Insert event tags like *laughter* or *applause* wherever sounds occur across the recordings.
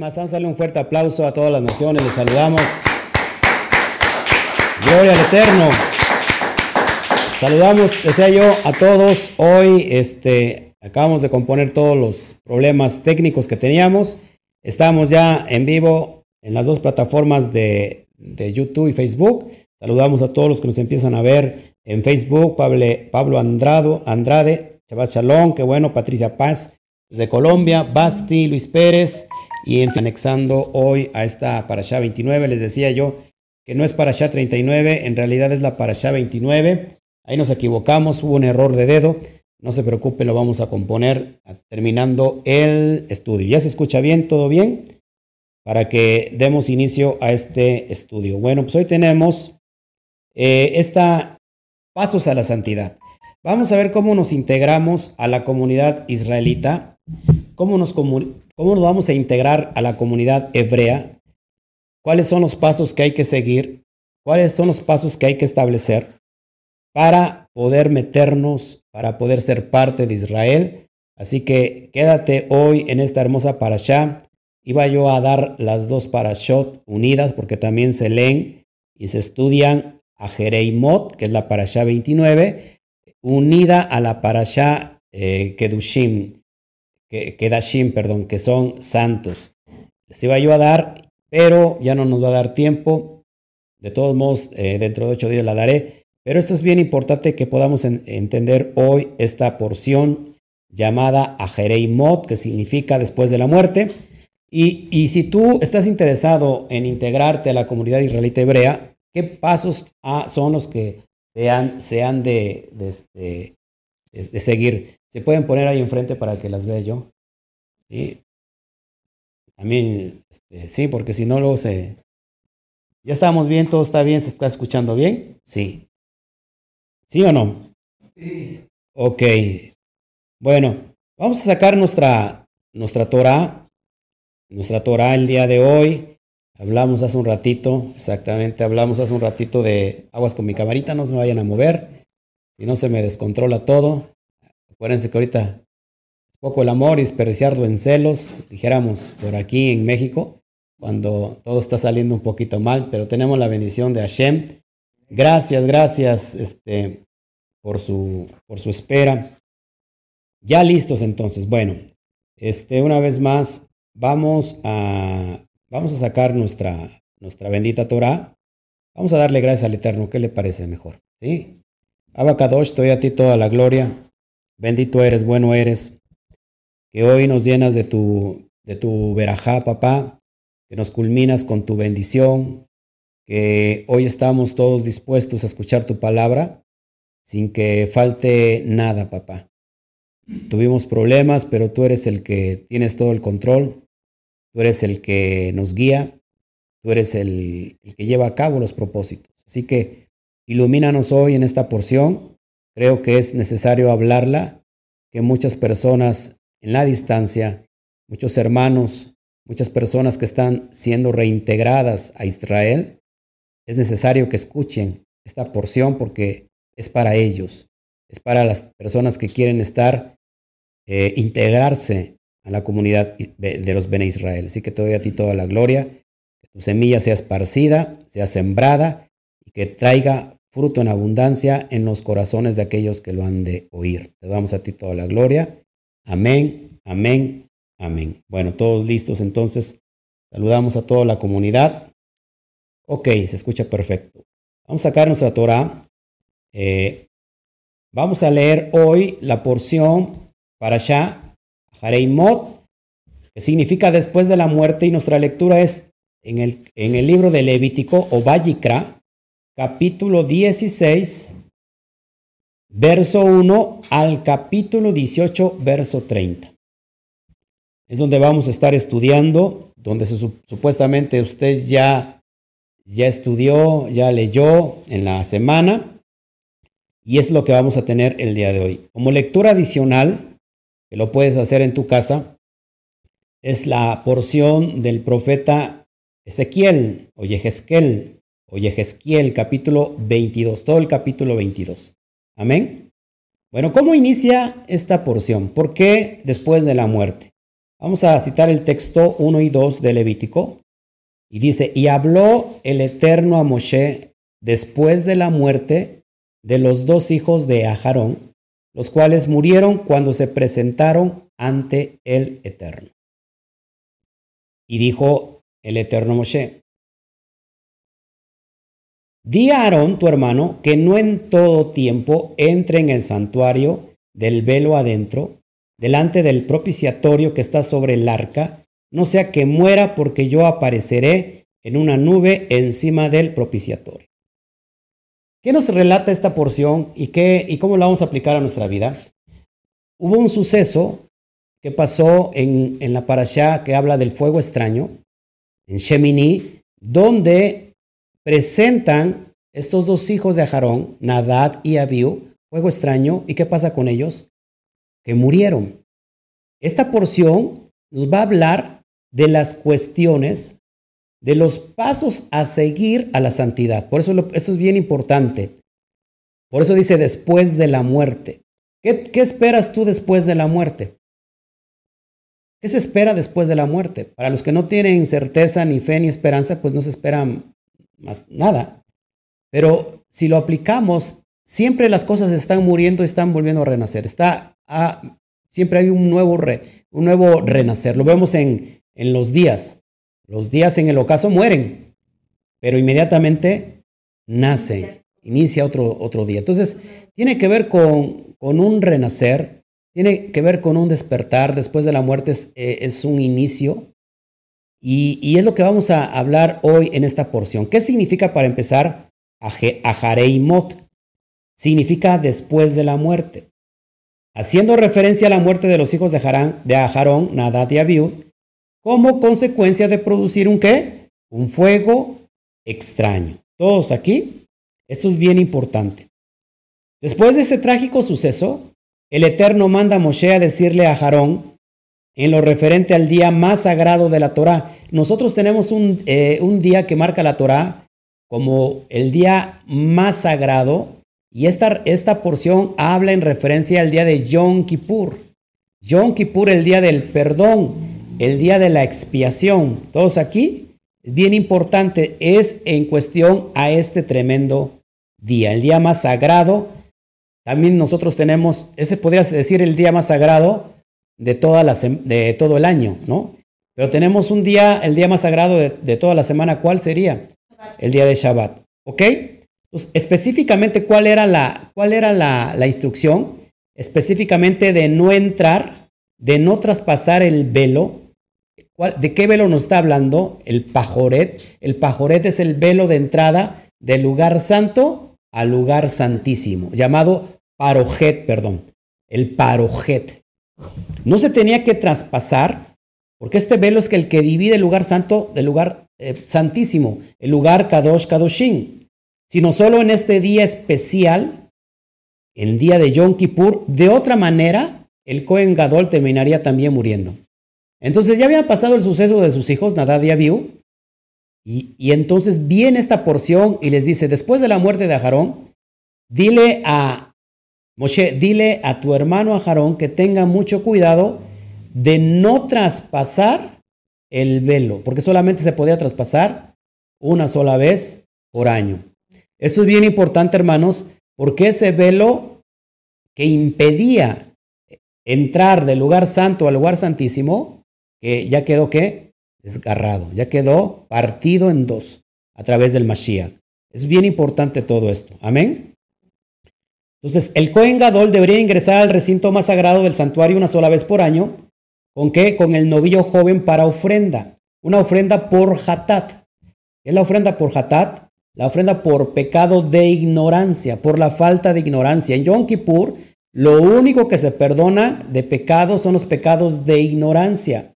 más, vamos a un fuerte aplauso a todas las naciones, les saludamos. Gloria al Eterno. Saludamos, decía yo, a todos. Hoy este, acabamos de componer todos los problemas técnicos que teníamos. Estamos ya en vivo en las dos plataformas de, de YouTube y Facebook. Saludamos a todos los que nos empiezan a ver en Facebook. Pablo, Pablo Andrado, Andrade, Shabbat Shalom, qué bueno, Patricia Paz de Colombia, Basti, Luis Pérez, y anexando hoy a esta Parashá 29, les decía yo que no es Parashá 39, en realidad es la Parashá 29. Ahí nos equivocamos, hubo un error de dedo. No se preocupe, lo vamos a componer terminando el estudio. ¿Ya se escucha bien? ¿Todo bien? Para que demos inicio a este estudio. Bueno, pues hoy tenemos eh, esta Pasos a la Santidad. Vamos a ver cómo nos integramos a la comunidad israelita, cómo nos, cómo nos vamos a integrar a la comunidad hebrea, cuáles son los pasos que hay que seguir, cuáles son los pasos que hay que establecer para poder meternos, para poder ser parte de Israel. Así que quédate hoy en esta hermosa parashá. Iba yo a dar las dos parashot unidas porque también se leen y se estudian a Jereimot, que es la parashá 29, unida a la parashá eh, Kedushim, que, Kedashim, perdón, que son santos. Les iba yo a dar, pero ya no nos va a dar tiempo. De todos modos, eh, dentro de ocho días la daré. Pero esto es bien importante que podamos entender hoy esta porción llamada Ajereimot, que significa después de la muerte. Y, y, si tú estás interesado en integrarte a la comunidad israelita hebrea, ¿qué pasos son los que se han, de, este, de, seguir. Se pueden poner ahí enfrente para que las vea yo. ¿sí? También, este, sí, porque si no, luego se... Ya estamos bien, todo está bien, se está escuchando bien. Sí. ¿Sí o no? Sí. Ok. Bueno, vamos a sacar nuestra, nuestra Torah, nuestra Torah el día de hoy. Hablamos hace un ratito, exactamente, hablamos hace un ratito de aguas con mi camarita, no se me vayan a mover, si no se me descontrola todo. Acuérdense que ahorita poco el amor y desperdiciarlo en celos, dijéramos por aquí en México, cuando todo está saliendo un poquito mal, pero tenemos la bendición de Hashem. Gracias, gracias este, por, su, por su espera. Ya listos entonces. Bueno, este, una vez más, vamos a Vamos a sacar nuestra, nuestra bendita Torah. Vamos a darle gracias al Eterno. ¿Qué le parece mejor? ¿Sí? Abacadosh, estoy a ti toda la gloria. Bendito eres, bueno eres. Que hoy nos llenas de tu, de tu verajá, papá. Que nos culminas con tu bendición. Que hoy estamos todos dispuestos a escuchar tu palabra sin que falte nada, papá. Tuvimos problemas, pero tú eres el que tienes todo el control. Tú eres el que nos guía, tú eres el, que lleva a cabo los propósitos. Así que ilumínanos hoy en esta porción. Creo que es necesario hablarla, que muchas personas en la distancia, muchos hermanos, muchas personas que están siendo reintegradas a Israel, es necesario que escuchen esta porción porque es para ellos, es para las personas que quieren estar, eh, integrarse a la comunidad de los Bene Israel. Así que te doy a ti toda la gloria, que tu semilla sea esparcida, sea sembrada y que traiga fruto en abundancia en los corazones de aquellos que lo han de oír. Te damos a ti toda la gloria. Amén, amén, amén. Bueno, todos listos entonces. Saludamos a toda la comunidad. Ok, se escucha perfecto. Vamos a sacar nuestra Torah. Eh, vamos a leer hoy la porción para allá Jareimot, que significa después de la muerte, y nuestra lectura es en el, en el libro de Levítico o Vallicra, capítulo 16, verso 1 al capítulo 18, verso 30. Es donde vamos a estar estudiando, donde supuestamente usted ya, ya estudió, ya leyó en la semana, y es lo que vamos a tener el día de hoy. Como lectura adicional, que lo puedes hacer en tu casa, es la porción del profeta Ezequiel o Yehezquiel o Yehezquiel, capítulo 22, todo el capítulo 22. Amén. Bueno, ¿cómo inicia esta porción? ¿Por qué después de la muerte? Vamos a citar el texto 1 y 2 de Levítico. Y dice, y habló el Eterno a Moshe después de la muerte de los dos hijos de Aharón, los cuales murieron cuando se presentaron ante el Eterno. Y dijo el Eterno Moshe, di a Aarón, tu hermano, que no en todo tiempo entre en el santuario del velo adentro, delante del propiciatorio que está sobre el arca, no sea que muera porque yo apareceré en una nube encima del propiciatorio. ¿Qué nos relata esta porción y, qué, y cómo la vamos a aplicar a nuestra vida? Hubo un suceso que pasó en, en la parashá que habla del fuego extraño, en Shemini, donde presentan estos dos hijos de Ajarón, Nadad y Abiú, fuego extraño, ¿y qué pasa con ellos? Que murieron. Esta porción nos va a hablar de las cuestiones de los pasos a seguir a la santidad. Por eso esto es bien importante. Por eso dice después de la muerte. ¿Qué, ¿Qué, esperas tú después de la muerte? ¿Qué se espera después de la muerte? Para los que no tienen certeza, ni fe, ni esperanza, pues no se espera más nada. Pero si lo aplicamos, siempre las cosas están muriendo y están volviendo a renacer. Está siempre hay un nuevo, re, un nuevo renacer. Lo vemos en, en los días. Los días en el ocaso mueren, pero inmediatamente nace, inicia otro, otro día. Entonces, tiene que ver con, con un renacer, tiene que ver con un despertar. Después de la muerte es, eh, un inicio. Y, es lo que vamos a hablar hoy en esta porción. ¿Qué significa para empezar Ajareimot? Significa después de la muerte. Haciendo referencia a la muerte de los hijos de, Harán, de Ajarón, Nadad y Abiud, como consecuencia de producir un qué? Un fuego extraño. Todos aquí, esto es bien importante. Después de este trágico suceso, el Eterno manda a Moshe a decirle a Jarón en lo referente al día más sagrado de la Torá. Nosotros tenemos un, eh, un día que marca la Torá como el día más sagrado y esta, esta porción habla en referencia al día de Yom Kippur. Yom Kippur, el día del perdón el día de la expiación. Todos aquí, bien importante, es en cuestión a este tremendo día, el día más sagrado. También nosotros tenemos, ese podría decir el día más sagrado de, toda la, de todo el año, ¿no? Pero tenemos un día, el día más sagrado de, toda la semana, ¿cuál sería? El día de Shabbat, ¿ok? Entonces, específicamente, ¿cuál era la, cuál era la, la instrucción? Específicamente de no entrar, de no traspasar el velo ¿De qué velo nos está hablando? El pajoret. El pajoret es el velo de entrada del lugar santo al lugar santísimo, llamado parojet, perdón. El parojet. No se tenía que traspasar, porque este velo es el que divide el lugar santo del lugar eh, santísimo, el lugar kadosh kadoshin, sino solo en este día especial, el día de Yom Kippur. De otra manera, el Cohen Gadol terminaría también muriendo. Entonces ya había pasado el suceso de sus hijos, Nadad y Abiú, y, entonces viene esta porción y les dice, después de la muerte de Ajarón, dile a Moshe, dile a tu hermano Ajarón que tenga mucho cuidado de no traspasar el velo, porque solamente se podía traspasar una sola vez por año. Esto es bien importante, hermanos, porque ese velo que impedía entrar del lugar santo al lugar santísimo, ya quedó qué? Desgarrado, ya quedó partido en dos a través del Mashiach. Es bien importante todo esto. Amén. Entonces, el Cohen Gadol debería ingresar al recinto más sagrado del santuario una sola vez por año. ¿Con qué? Con el novillo joven para ofrenda. Una ofrenda por hatat. ¿Qué es la ofrenda por hatat? La ofrenda por pecado de ignorancia, por la falta de ignorancia. En Yom Kippur, lo único que se perdona de pecado son los pecados de ignorancia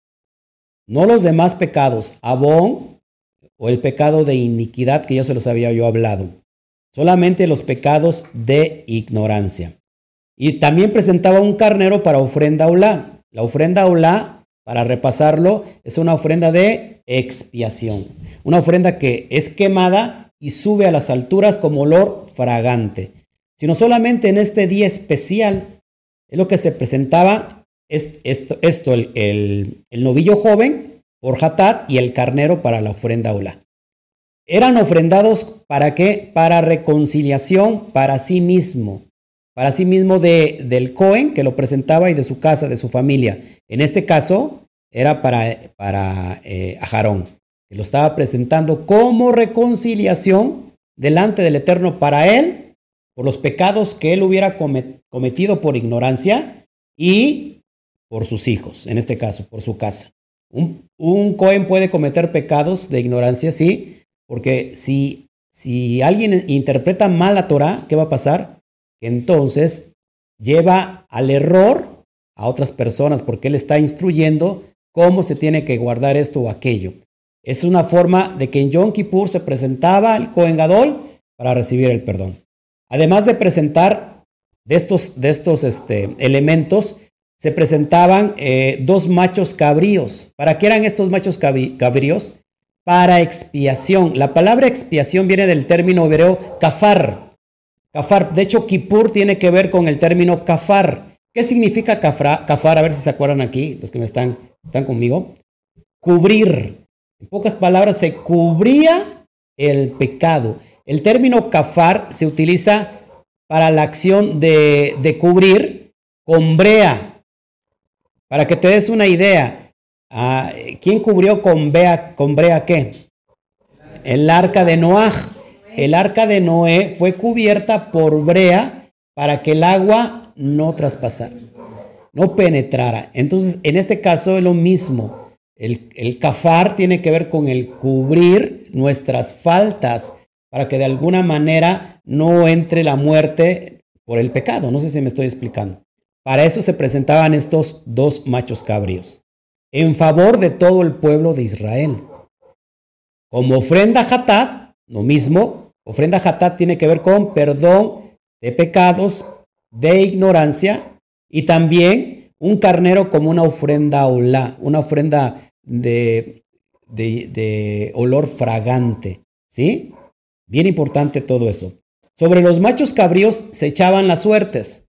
no los demás pecados, abón o el pecado de iniquidad que ya se los había yo hablado, solamente los pecados de ignorancia. Y también presentaba un carnero para ofrenda aulá. La ofrenda aulá, para repasarlo, es una ofrenda de expiación, una ofrenda que es quemada y sube a las alturas como olor fragante, sino solamente en este día especial es lo que se presentaba esto, esto el, novillo joven por Hatat y el carnero para la ofrenda Ola. Eran ofrendados para qué? Para reconciliación para sí mismo, para sí mismo de, del Cohen que lo presentaba y de su casa, de su familia. En este caso era para, para eh, Ajarón, que lo estaba presentando como reconciliación delante del Eterno para él, por los pecados que él hubiera cometido por ignorancia y por sus hijos, en este caso, por su casa. Un, un Cohen puede cometer pecados de ignorancia, sí, porque si, si alguien interpreta mal la Torah, ¿qué va a pasar? Entonces lleva al error a otras personas porque él está instruyendo cómo se tiene que guardar esto o aquello. Es una forma de que en Yom Kippur se presentaba el Kohen Gadol para recibir el perdón. Además de presentar de estos, de estos este, elementos, se presentaban eh, dos machos cabríos. ¿Para qué eran estos machos cabríos? Para expiación. La palabra expiación viene del término hebreo kafar. Kafar. De hecho, Kippur tiene que ver con el término kafar. ¿Qué significa kafar? A ver si se acuerdan aquí, los que me están, están conmigo. Cubrir. En pocas palabras, se cubría el pecado. El término kafar se utiliza para la acción de, cubrir con brea. Para que te des una idea, ah, ¿quién cubrió con, brea, con brea qué? El arca de Noé. El arca de Noé fue cubierta por brea para que el agua no traspasara, no penetrara. Entonces, en este caso es lo mismo. El, el kafar tiene que ver con el cubrir nuestras faltas para que de alguna manera no entre la muerte por el pecado. No sé si me estoy explicando. Para eso se presentaban estos dos machos cabríos, en favor de todo el pueblo de Israel. Como ofrenda hatat, lo mismo, ofrenda hatat tiene que ver con perdón de pecados, de ignorancia y también un carnero como una ofrenda olá, una ofrenda de, de, de olor fragante. ¿Sí? Bien importante todo eso. Sobre los machos cabríos se echaban las suertes.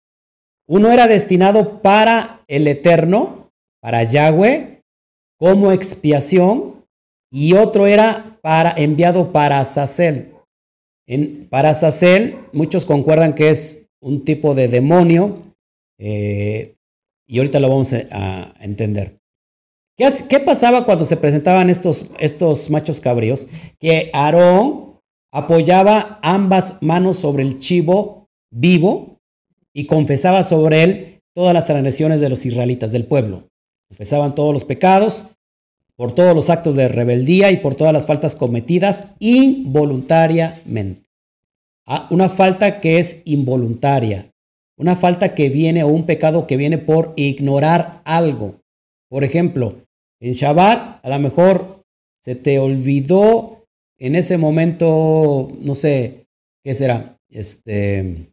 Uno era destinado para el Eterno, para Yahweh, como expiación, y otro era para, enviado para. En, para Azazel, muchos concuerdan que es un tipo de demonio, eh, y ahorita lo vamos a, entender. ¿Qué, ¿Qué, pasaba cuando se presentaban estos, estos machos cabríos? Que Aarón apoyaba ambas manos sobre el chivo vivo y confesaba sobre él todas las transgresiones de los israelitas del pueblo. Confesaban todos los pecados, por todos los actos de rebeldía y por todas las faltas cometidas involuntariamente. Ah, una falta que es involuntaria, una falta que viene o un pecado que viene por ignorar algo. Por ejemplo, en Shabbat a lo mejor se te olvidó en ese momento, no sé, ¿qué será? Este,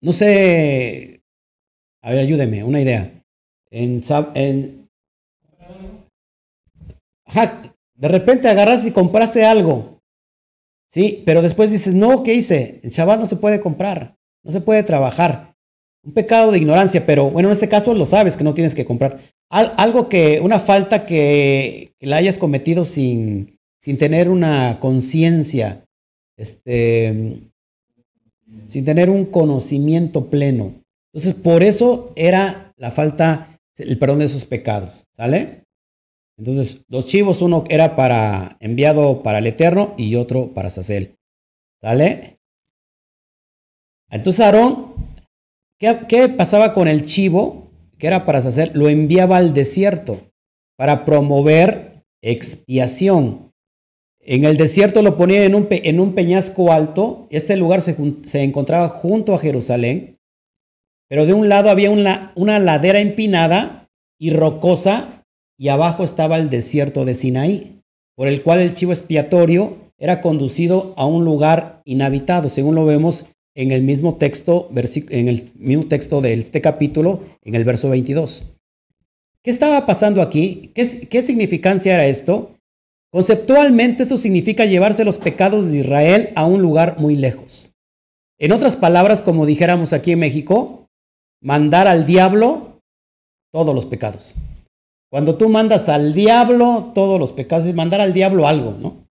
no sé, a ver, ayúdeme, una idea. En, en de repente agarras y compraste algo, ¿sí? Pero después dices, no, ¿qué hice? En Shabbat no se puede comprar, no se puede trabajar. Un pecado de ignorancia, pero bueno, en este caso lo sabes que no tienes que comprar. algo que, una falta que, que la hayas cometido sin, sin tener una conciencia, este, sin tener un conocimiento pleno. Entonces, por eso era la falta, el perdón de esos pecados, ¿sale? Entonces, dos chivos, uno era para enviado para el Eterno y otro para Sacel, ¿sale? Entonces, Aarón, ¿qué, pasaba con el chivo que era para Sacel? Lo enviaba al desierto para promover expiación. En el desierto lo ponía en un, en un peñasco alto. Este lugar se, se, encontraba junto a Jerusalén. Pero de un lado había una, ladera empinada y rocosa y abajo estaba el desierto de Sinaí, por el cual el chivo expiatorio era conducido a un lugar inhabitado, según lo vemos en el mismo texto, en el mismo texto de este capítulo, en el verso 22. ¿Qué estaba pasando aquí? ¿Qué, qué significancia era esto? Conceptualmente esto significa llevarse los pecados de Israel a un lugar muy lejos. En otras palabras, como dijéramos aquí en México, mandar al diablo todos los pecados. Cuando tú mandas al diablo todos los pecados, es mandar al diablo algo, ¿no?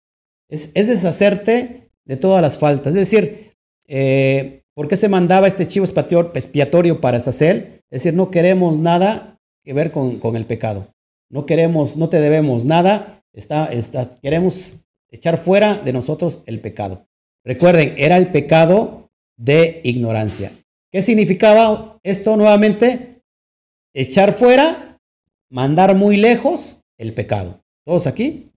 Es, deshacerte de todas las faltas. Es decir, eh, ¿por qué se mandaba este chivo expiatorio para Sacel? Es decir, no queremos nada que ver con, el pecado. No queremos, no te debemos nada. Está, queremos echar fuera de nosotros el pecado. Recuerden, era el pecado de ignorancia. ¿Qué significaba esto nuevamente? Echar fuera mandar muy lejos el pecado. ¿Todos aquí?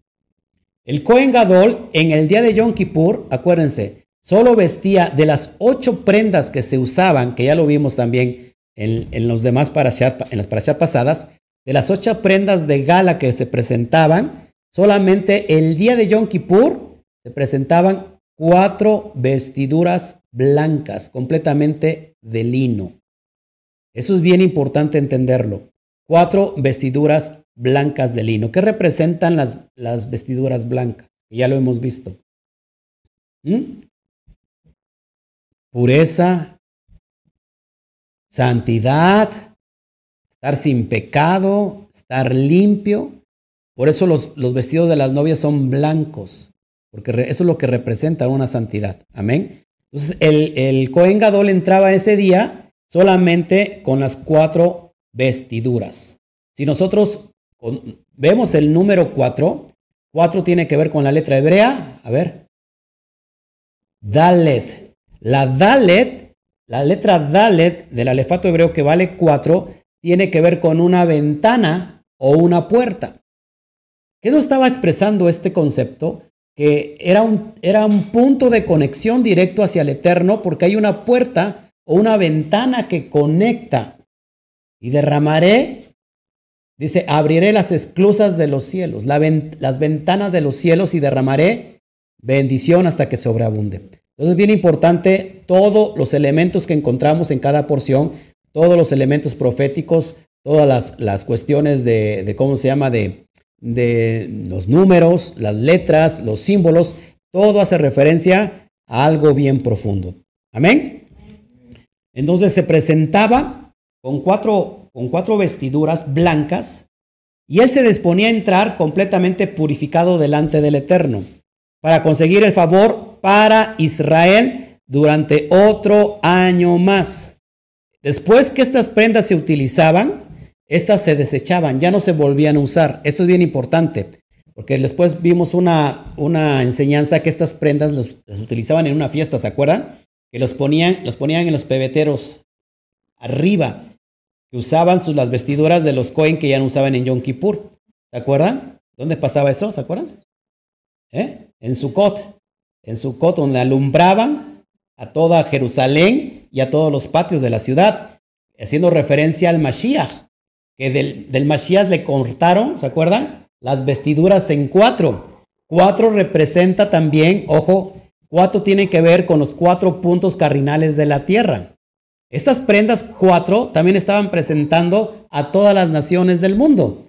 El Cohen Gadol en el día de Yom Kippur, acuérdense, solo vestía de las ocho prendas que se usaban, que ya lo vimos también en, los demás parashat, en las parashat pasadas, de las ocho prendas de gala que se presentaban, solamente el día de Yom Kippur se presentaban cuatro vestiduras blancas, completamente de lino. Eso es bien importante entenderlo. Cuatro vestiduras blancas de lino. ¿Qué representan las, las vestiduras blancas? Ya lo hemos visto. ¿Mm? Pureza, santidad, estar sin pecado, estar limpio. Por eso los, los, vestidos de las novias son blancos, porque eso es lo que representa una santidad. Amén. Entonces, el, el Cohen Gadol entraba ese día solamente con las cuatro vestiduras. Si nosotros vemos el número 4, 4 tiene que ver con la letra hebrea, a ver, Dalet. La Dalet, la letra Dalet del alefato hebreo que vale 4, tiene que ver con una ventana o una puerta. ¿Qué nos estaba expresando este concepto? Que era un, era un punto de conexión directo hacia el eterno porque hay una puerta o una ventana que conecta y derramaré, dice, abriré las esclusas de los cielos, las ventanas de los cielos y derramaré bendición hasta que sobreabunde. Entonces es bien importante todos los elementos que encontramos en cada porción, todos los elementos proféticos, todas las, cuestiones de, cómo se llama, de, de los números, las letras, los símbolos, todo hace referencia a algo bien profundo. Amén. Entonces se presentaba con cuatro, con cuatro vestiduras blancas, y él se disponía a entrar completamente purificado delante del Eterno, para conseguir el favor para Israel durante otro año más. Después que estas prendas se utilizaban, estas se desechaban, ya no se volvían a usar. Esto es bien importante, porque después vimos una, una enseñanza que estas prendas las utilizaban en una fiesta, ¿se acuerdan? Que los ponían, los ponían en los pebeteros arriba que usaban sus, las vestiduras de los Cohen que ya no usaban en Yom Kippur. ¿Se acuerdan? ¿Dónde pasaba eso? ¿Se acuerdan? ¿Eh? En Sukkot. En Sukkot, donde alumbraban a toda Jerusalén y a todos los patios de la ciudad, haciendo referencia al Mashiach, que del, del le cortaron, ¿se acuerdan? Las vestiduras en cuatro. Cuatro representa también, ojo, cuatro tiene que ver con los cuatro puntos cardinales de la tierra. Estas prendas cuatro también estaban presentando a todas las naciones del mundo.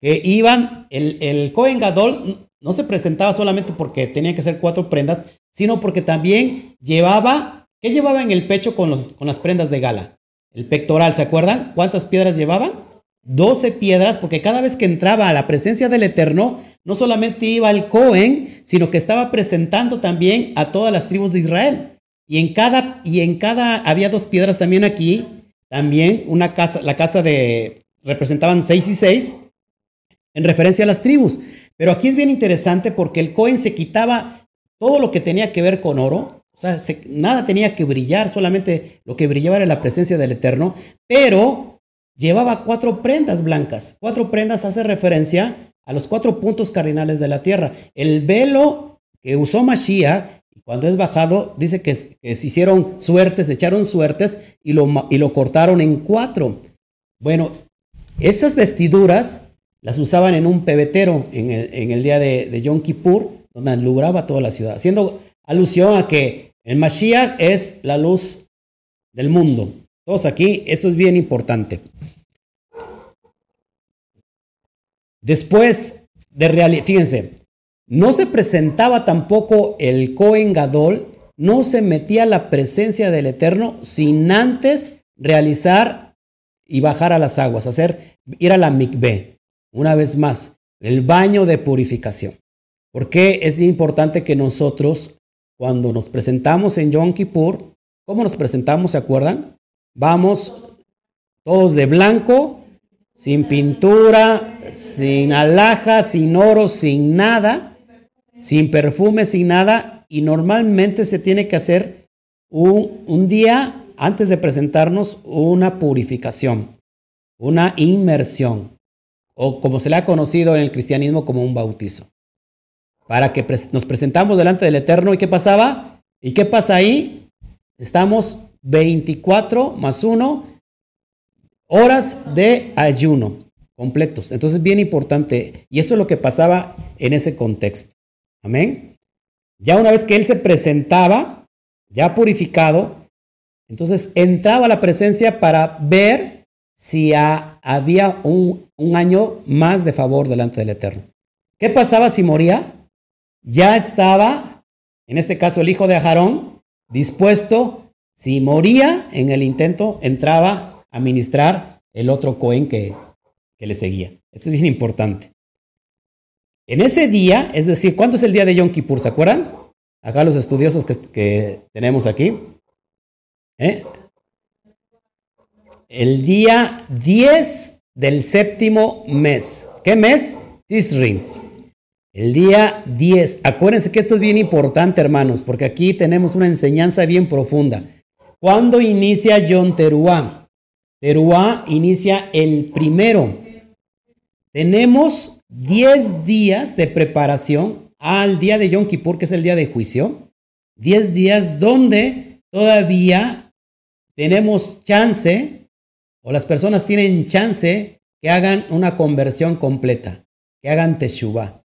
Que iban, el, el Cohen Gadol no se presentaba solamente porque tenía que ser cuatro prendas, sino porque también llevaba, ¿qué llevaba en el pecho con, los, con las prendas de gala? El pectoral, ¿se acuerdan? ¿Cuántas piedras llevaban? Doce piedras, porque cada vez que entraba a la presencia del Eterno, no solamente iba el Cohen, sino que estaba presentando también a todas las tribus de Israel. Y en cada, y en cada, había dos piedras también aquí, también una casa, la casa de, representaban seis y seis, en referencia a las tribus. Pero aquí es bien interesante porque el Cohen se quitaba todo lo que tenía que ver con oro, o sea, nada tenía que brillar, solamente lo que brillaba era la presencia del Eterno, pero llevaba cuatro prendas blancas. Cuatro prendas hace referencia a los cuatro puntos cardinales de la tierra. El velo que usó Mashiach cuando es bajado, dice que, se hicieron suertes, echaron suertes y lo, y lo cortaron en cuatro. Bueno, esas vestiduras las usaban en un pebetero en el, día de, de, Yom Kippur, donde alumbraba toda la ciudad, haciendo alusión a que el Mashiach es la luz del mundo. Todos aquí, eso es bien importante. Después de realizar, fíjense, no se presentaba tampoco el Cohen Gadol, no se metía la presencia del Eterno sin antes realizar y bajar a las aguas, hacer, ir a la mikveh, una vez más, el baño de purificación. ¿Por qué es importante que nosotros, cuando nos presentamos en Yom Kippur, ¿cómo nos presentamos? ¿Se acuerdan? Vamos todos de blanco, sin pintura, sin alhajas, sin oro, sin nada, sin perfume, sin nada. Y normalmente se tiene que hacer un, un día antes de presentarnos una purificación, una inmersión, o como se le ha conocido en el cristianismo como un bautizo. Para que nos presentamos delante del Eterno. ¿Y qué pasaba? ¿Y qué pasa ahí? Estamos 24 más 1 horas de ayuno completos. Entonces, bien importante. Y esto es lo que pasaba en ese contexto. Amén. Ya una vez que él se presentaba, ya purificado, entonces entraba a la presencia para ver si había un, año más de favor delante del Eterno. ¿Qué pasaba si moría? Ya estaba, en este caso el hijo de Ajarón, dispuesto, si moría en el intento, entraba a ministrar el otro Cohen que, que le seguía. Esto es bien importante. En ese día, es decir, ¿cuánto es el día de Yom Kippur? ¿Se acuerdan? Acá los estudiosos que, que tenemos aquí. ¿Eh? El día 10 del séptimo mes. ¿Qué mes? Tisrin. El día 10. Acuérdense que esto es bien importante, hermanos, porque aquí tenemos una enseñanza bien profunda. ¿Cuándo inicia Yom Teruah? Teruah inicia el primero. Tenemos 10 días de preparación al día de Yom Kippur, que es el día de juicio. 10 días donde todavía tenemos chance, o las personas tienen chance que hagan una conversión completa, que hagan Teshuvah.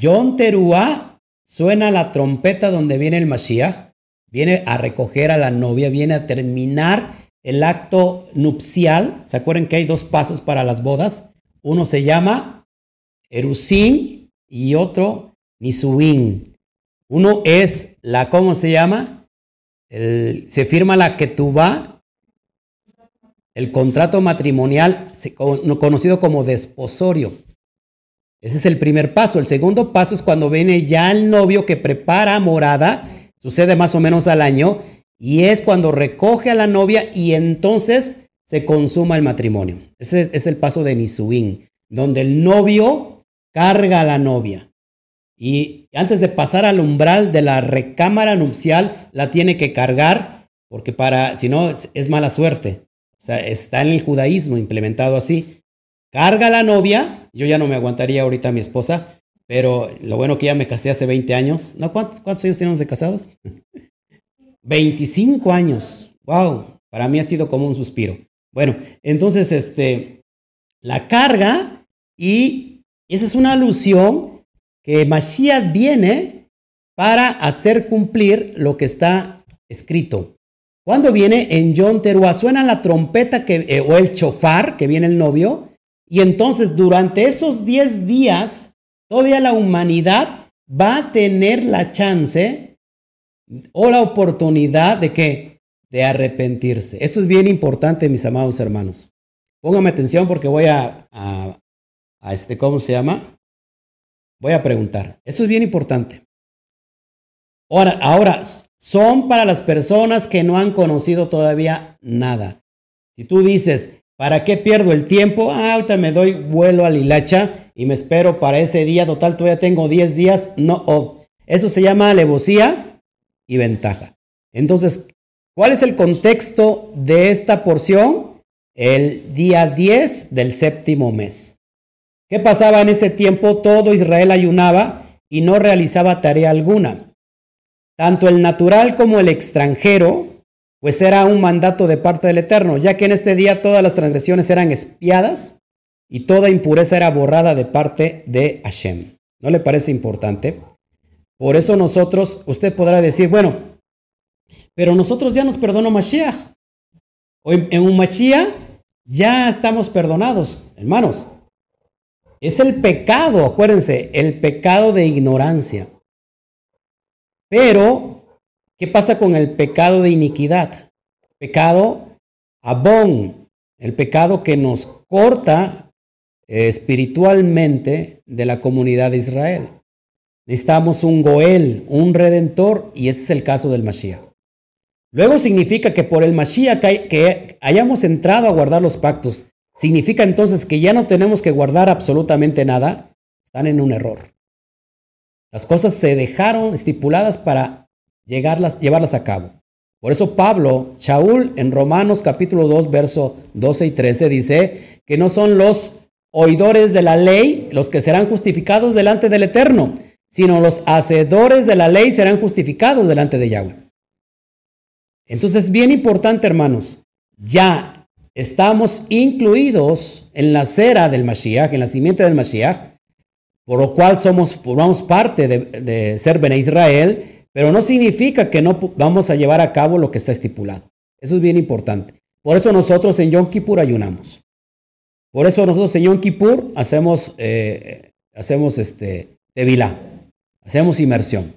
John Teruah suena la trompeta donde viene el Mashiach, viene a recoger a la novia, viene a terminar el acto nupcial. ¿Se acuerdan que hay dos pasos para las bodas? Uno se llama Erusin y otro Nisuin. Uno es la, ¿cómo se llama? se firma la va, el contrato matrimonial conocido como desposorio. Ese es el primer paso. El segundo paso es cuando viene ya el novio que prepara morada, sucede más o menos al año, y es cuando recoge a la novia y entonces se consuma el matrimonio. Ese es el paso de Nisuin, donde el novio carga a la novia. Y antes de pasar al umbral de la recámara nupcial, la tiene que cargar, porque para, si no, es, mala suerte. O sea, está en el judaísmo implementado así. Carga a la novia, yo ya no me aguantaría ahorita a mi esposa, pero lo bueno que ya me casé hace 20 años. ¿No? ¿Cuántos, años tenemos de casados? *laughs* 25 años. ¡Wow! Para mí ha sido como un suspiro. Bueno, entonces, este, la carga y esa es una alusión que Mashiach viene para hacer cumplir lo que está escrito. Cuando viene en John Teruah, suena la trompeta que, eh, o el chofar, que viene el novio, y entonces durante esos 10 días, toda la humanidad va a tener la chance o la oportunidad de que de arrepentirse. Esto es bien importante, mis amados hermanos. Póngame atención porque voy a, a, a este, ¿cómo se llama? Voy a preguntar. Eso es bien importante. Ahora, ahora, son para las personas que no han conocido todavía nada. Si tú dices, ¿para qué pierdo el tiempo? Ah, ahorita me doy vuelo al hilacha y me espero para ese día. Total, todavía tengo 10 días. No, eso se llama alevosía y ventaja. Entonces, ¿cuál es el contexto de esta porción? El día 10 del séptimo mes. ¿Qué pasaba en ese tiempo? Todo Israel ayunaba y no realizaba tarea alguna. Tanto el natural como el extranjero, pues era un mandato de parte del Eterno, ya que en este día todas las transgresiones eran espiadas y toda impureza era borrada de parte de Hashem. ¿No le parece importante? Por eso nosotros, usted podrá decir, bueno, pero nosotros ya nos perdonó Mashiach. En un Mashiach ya estamos perdonados, hermanos. Es el pecado, acuérdense, el pecado de ignorancia. Pero, ¿qué pasa con el pecado de iniquidad? Pecado abón. el pecado que nos corta espiritualmente de la comunidad de Israel. Necesitamos un Goel, un redentor, y ese es el caso del Mashiach. Luego significa que por el Mashiach que hayamos entrado a guardar los pactos, significa entonces que ya no tenemos que guardar absolutamente nada. Están en un error. Las cosas se dejaron estipuladas para llegarlas, llevarlas a cabo. Por eso Pablo, Shaul, en Romanos capítulo 2, verso 12 y 13, dice que no son los oidores de la ley los que serán justificados delante del Eterno, sino los hacedores de la ley serán justificados delante de Yahweh. Entonces, bien importante, hermanos, ya estamos incluidos en la cera del Mashiach, en la simiente del Mashiach, por lo cual somos, formamos parte de, de ser Bene Israel, pero no significa que no vamos a llevar a cabo lo que está estipulado. Eso es bien importante. Por eso nosotros en Yom Kippur ayunamos. Por eso nosotros en Yom Kippur hacemos, eh, hacemos este, tevilá, hacemos inmersión.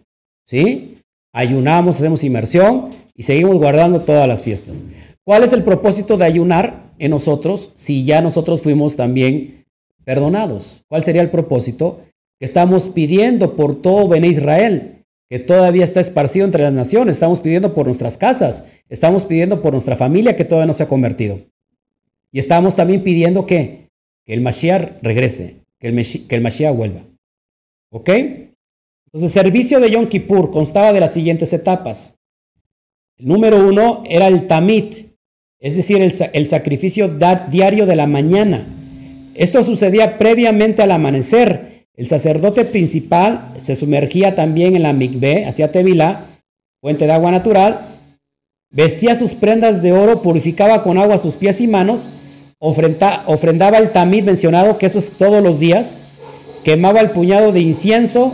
¿Sí? Ayunamos, hacemos inmersión y seguimos guardando todas las fiestas. ¿Cuál es el propósito de ayunar en nosotros si ya nosotros fuimos también perdonados? ¿Cuál sería el propósito? Que estamos pidiendo por todo Ben Israel, que todavía está esparcido entre las naciones. Estamos pidiendo por nuestras casas, estamos pidiendo por nuestra familia que todavía no se ha convertido. Y estamos también pidiendo que, el Mashiach regrese, que el, Mashiach vuelva. ¿Ok? Entonces, el servicio de Yom Kippur constaba de las siguientes etapas. El número uno era el Tamit, es decir, el, el sacrificio diario de la mañana. Esto sucedía previamente al amanecer el sacerdote principal se sumergía también en la mikveh, hacía tevilá, fuente de agua natural, vestía sus prendas de oro, purificaba con agua sus pies y manos, ofrendaba el tamid mencionado, que eso es todos los días, quemaba el puñado de incienso,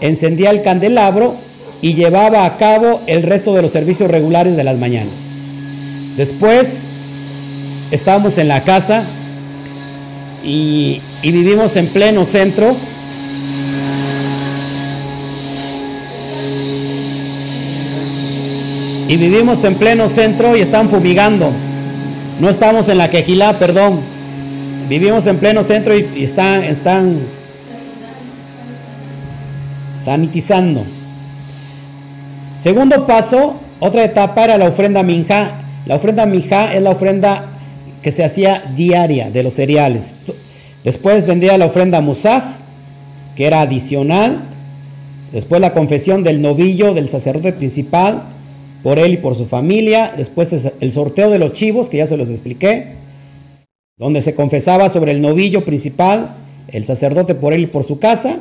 encendía el candelabro y llevaba a cabo el resto de los servicios regulares de las mañanas. Después estábamos en la casa y, y vivimos en pleno centro y vivimos en pleno centro y están fumigando. No estamos en la quejilá, perdón. Vivimos en pleno centro y, están, están sanitizando. Segundo paso, otra etapa era la ofrenda minja. La ofrenda minja es la ofrenda que se hacía diaria de los cereales. Después vendría la ofrenda musaf, que era adicional. Después la confesión del novillo del sacerdote principal por él y por su familia. Después el sorteo de los chivos, que ya se los expliqué, donde se confesaba sobre el novillo principal, el sacerdote por él y por su casa.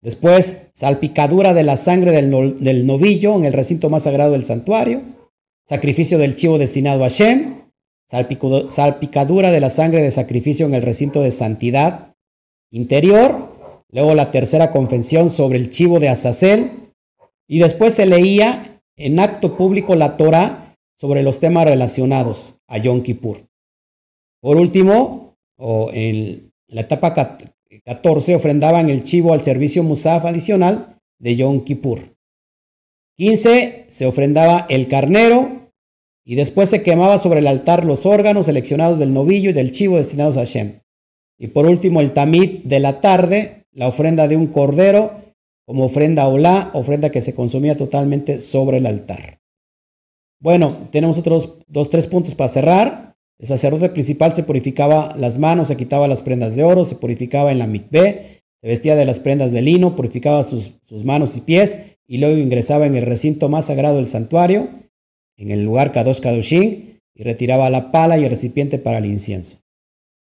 Después, salpicadura de la sangre del, novillo en el recinto más sagrado del santuario. Sacrificio del chivo destinado a Shem. Salpicadura de la sangre de sacrificio en el recinto de santidad interior. Luego la tercera confesión sobre el chivo de Azazel. Y después se leía en acto público la Torah sobre los temas relacionados a Yom Kippur. Por último, o en la etapa 14, ofrendaban el chivo al servicio Musaf adicional de Yom Kippur. 15, se ofrendaba el carnero y después se quemaba sobre el altar los órganos seleccionados del novillo y del chivo destinados a Shem. Y por último, el tamid de la tarde, la ofrenda de un cordero como ofrenda olá, ofrenda que se consumía totalmente sobre el altar. Bueno, tenemos otros dos, tres puntos para cerrar. El sacerdote principal se purificaba las manos, se quitaba las prendas de oro, se purificaba en la mikveh, se vestía de las prendas de lino, purificaba sus, manos y pies y luego ingresaba en el recinto más sagrado del santuario, en el lugar Kadosh Kadoshin, y retiraba la pala y el recipiente para el incienso.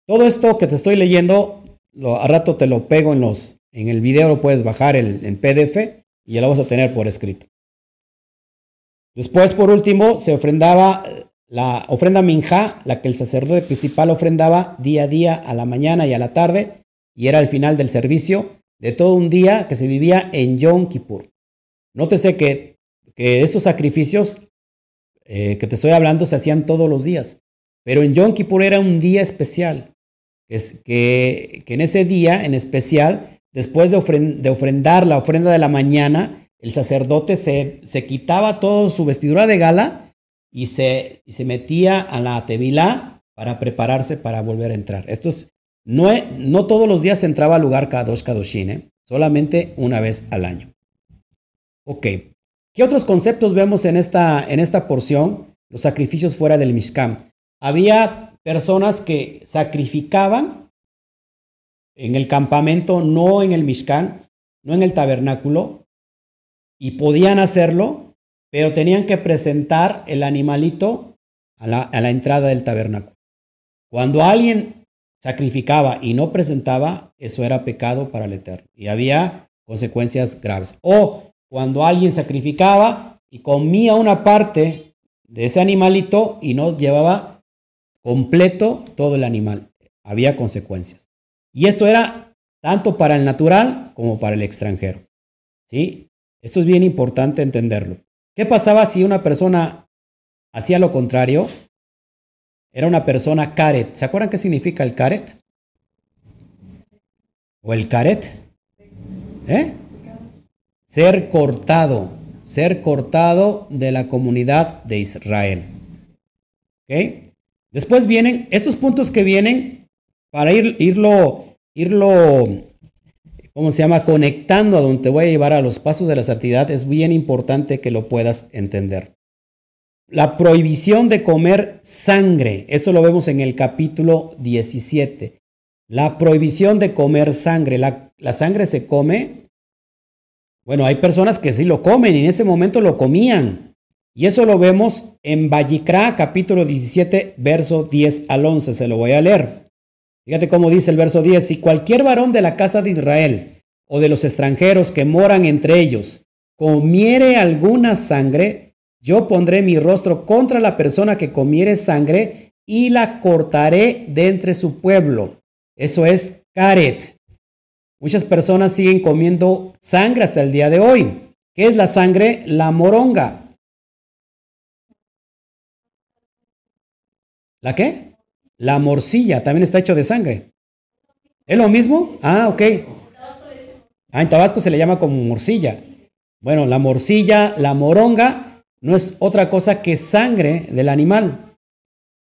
Todo esto que te estoy leyendo, lo, a rato te lo pego en los, en el video lo puedes bajar en PDF y ya lo vas a tener por escrito. Después, por último, se ofrendaba la ofrenda minja, la que el sacerdote principal ofrendaba día a día, a la mañana y a la tarde, y era el final del servicio de todo un día que se vivía en Yom Kippur. Nótese que, que estos sacrificios eh, que te estoy hablando se hacían todos los días, pero en Yom Kippur era un día especial, es que, que en ese día en especial después de, ofrendar la ofrenda de la mañana, el sacerdote se, quitaba toda su vestidura de gala y se, se metía a la tevilá para prepararse para volver a entrar. Esto es, no, no todos los días se entraba al lugar Kadosh Kadoshin, ¿eh? solamente una vez al año. Ok. ¿Qué otros conceptos vemos en esta, en esta porción? Los sacrificios fuera del Mishkan. Había personas que sacrificaban en el campamento, no en el Mishkan, no en el tabernáculo, y podían hacerlo, pero tenían que presentar el animalito a la, a la entrada del tabernáculo. Cuando alguien sacrificaba y no presentaba, eso era pecado para el Eterno y había consecuencias graves. O cuando alguien sacrificaba y comía una parte de ese animalito y no llevaba completo todo el animal, había consecuencias. Y esto era tanto para el natural como para el extranjero. ¿Sí? Esto es bien importante entenderlo. ¿Qué pasaba si una persona hacía lo contrario? Era una persona caret. ¿Se acuerdan qué significa el caret? ¿O el caret? ¿Eh? Ser cortado, ser cortado de la comunidad de Israel. ¿Ok? Después vienen estos puntos que vienen para ir, irlo, irlo, ¿cómo se llama? Conectando a donde te voy a llevar a los pasos de la santidad. Es bien importante que lo puedas entender. La prohibición de comer sangre, eso lo vemos en el capítulo 17. La prohibición de comer sangre, la, la sangre se come. Bueno, hay personas que sí lo comen y en ese momento lo comían. Y eso lo vemos en Vallicrá, capítulo 17, verso 10 al 11. Se lo voy a leer. Fíjate cómo dice el verso 10. Si cualquier varón de la casa de Israel o de los extranjeros que moran entre ellos comiere alguna sangre, yo pondré mi rostro contra la persona que comiere sangre y la cortaré de entre su pueblo. Eso es caret. Muchas personas siguen comiendo sangre hasta el día de hoy. ¿Qué es la sangre? La moronga. ¿La qué? La morcilla también está hecho de sangre. ¿Es lo mismo? Ah, ok. Ah, en Tabasco se le llama como morcilla. Bueno, la morcilla, la moronga no es otra cosa que sangre del animal.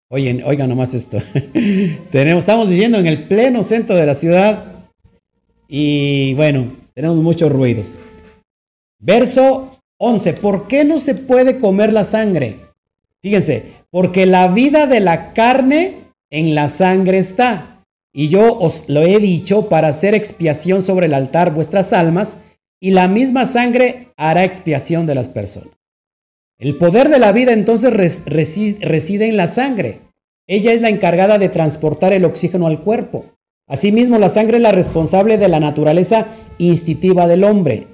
Oigan, oigan nomás esto. *laughs* tenemos, estamos viviendo en el pleno centro de la ciudad y bueno, tenemos muchos ruidos. Verso 11. ¿Por qué no se puede comer la sangre? Fíjense, porque la vida de la carne en la sangre está. Y yo os lo he dicho para hacer expiación sobre el altar vuestras almas, y la misma sangre hará expiación de las personas. El poder de la vida entonces reside en la sangre. Ella es la encargada de transportar el oxígeno al cuerpo. Asimismo, la sangre es la responsable de la naturaleza instintiva del hombre,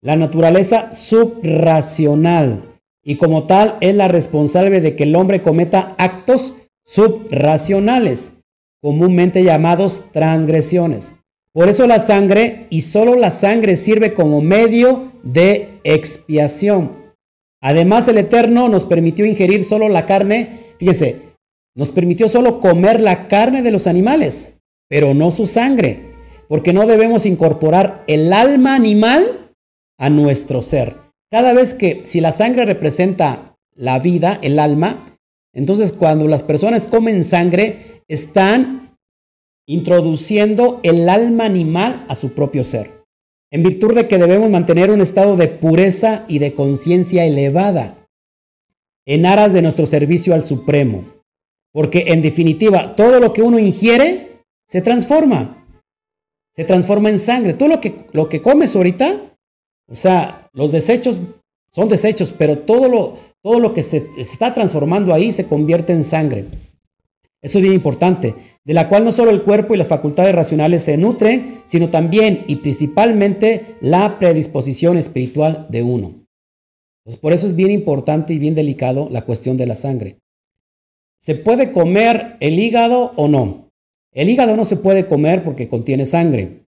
la naturaleza subracional, y como tal es la responsable de que el hombre cometa actos subracionales, comúnmente llamados transgresiones. Por eso la sangre, y solo la sangre, sirve como medio de expiación. Además, el Eterno nos permitió ingerir solo la carne, fíjense, nos permitió solo comer la carne de los animales, pero no su sangre, porque no debemos incorporar el alma animal a nuestro ser. Cada vez que, si la sangre representa la vida, el alma, entonces cuando las personas comen sangre, están introduciendo el alma animal a su propio ser en virtud de que debemos mantener un estado de pureza y de conciencia elevada, en aras de nuestro servicio al Supremo. Porque en definitiva, todo lo que uno ingiere se transforma. Se transforma en sangre. Todo lo que, lo que comes ahorita, o sea, los desechos son desechos, pero todo lo, todo lo que se está transformando ahí se convierte en sangre. Eso es bien importante, de la cual no solo el cuerpo y las facultades racionales se nutren, sino también y principalmente la predisposición espiritual de uno. Por eso es bien importante y bien delicado la cuestión de la sangre. ¿Se puede comer el hígado o no? El hígado no se puede comer porque contiene sangre.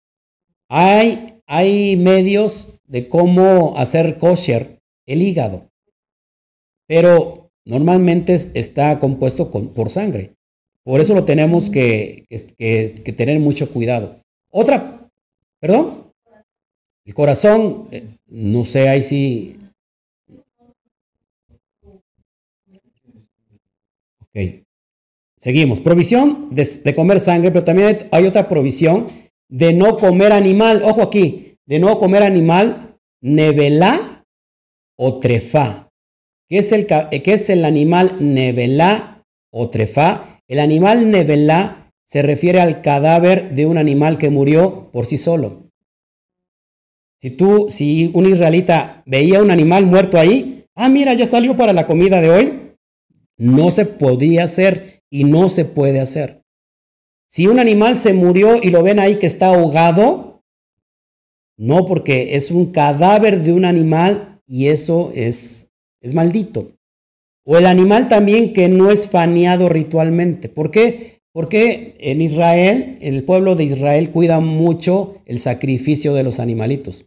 Hay, hay medios de cómo hacer kosher el hígado, pero normalmente está compuesto por sangre. Por eso lo tenemos que, tener mucho cuidado. Otra, perdón, el corazón, eh, no sé, ahí sí. Ok. Seguimos. Provisión de, comer sangre, pero también hay otra provisión de no comer animal. Ojo aquí, de no comer animal nevelá o trefá. ¿Qué es el, es el animal nevelá o trefá? El animal nevelá se refiere al cadáver de un animal que murió por sí solo. Si tú, si un israelita veía un animal muerto ahí, ah, mira, ya salió para la comida de hoy, no se podía hacer y no se puede hacer. Si un animal se murió y lo ven ahí que está ahogado, no porque es un cadáver de un animal y eso es, es maldito. O el animal también que no es faneado ritualmente. ¿Por qué? Porque en Israel, en el pueblo de Israel, cuida mucho el sacrificio de los animalitos.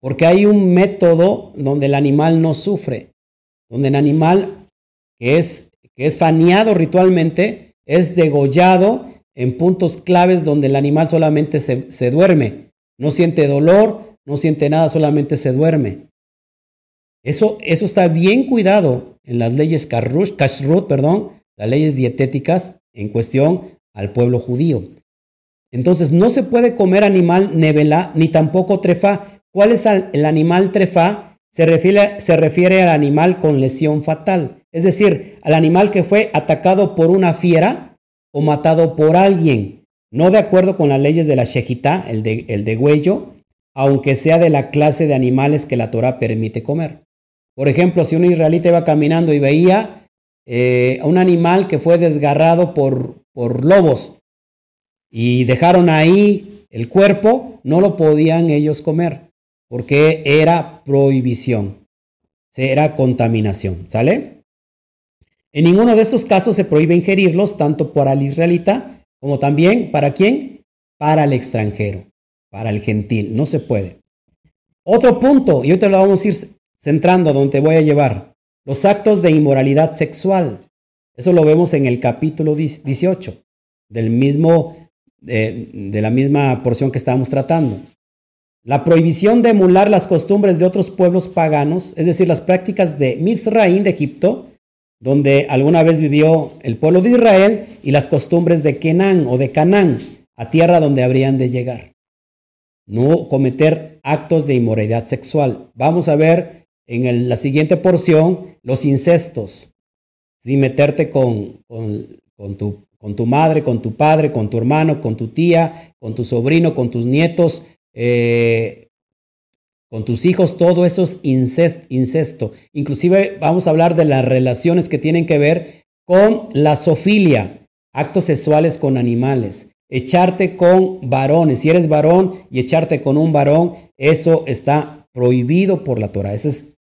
Porque hay un método donde el animal no sufre, donde el animal que es, que es faneado ritualmente es degollado en puntos claves donde el animal solamente se, se duerme. No siente dolor, no siente nada, solamente se duerme. Eso, eso está bien cuidado en las leyes kashrut, perdón, las leyes dietéticas en cuestión al pueblo judío. Entonces, no se puede comer animal nevela ni tampoco trefa. ¿Cuál es el animal trefa? Se refiere, se refiere al animal con lesión fatal, es decir, al animal que fue atacado por una fiera o matado por alguien, no de acuerdo con las leyes de la Shejitá, el de, el de huello, aunque sea de la clase de animales que la Torah permite comer. Por ejemplo, si un israelita iba caminando y veía eh, a un animal que fue desgarrado por, por lobos y dejaron ahí el cuerpo, no lo podían ellos comer porque era prohibición, era contaminación, ¿sale? En ninguno de estos casos se prohíbe ingerirlos, tanto para el israelita como también para quién? Para el extranjero, para el gentil, no se puede. Otro punto, y ahorita lo vamos a ir centrando donde voy a llevar, los actos de inmoralidad sexual. Eso lo vemos en el capítulo 18 del mismo, de, la misma porción que estábamos tratando. La prohibición de emular las costumbres de otros pueblos paganos, es decir, las prácticas de Mizraín de Egipto, donde alguna vez vivió el pueblo de Israel, y las costumbres de Kenán o de Canaán, a tierra donde habrían de llegar. No cometer actos de inmoralidad sexual. Vamos a ver en la siguiente porción los incestos, sin meterte con, tu, madre, con tu padre, con tu hermano, con tu tía, con tu sobrino, con tus nietos, eh, con tus hijos, todo eso es incesto. Inclusive vamos a hablar de las relaciones que tienen que ver con la sofilia, actos sexuales con animales. Echarte con varones, si eres varón y echarte con un varón, eso está prohibido por la Torah. Eso es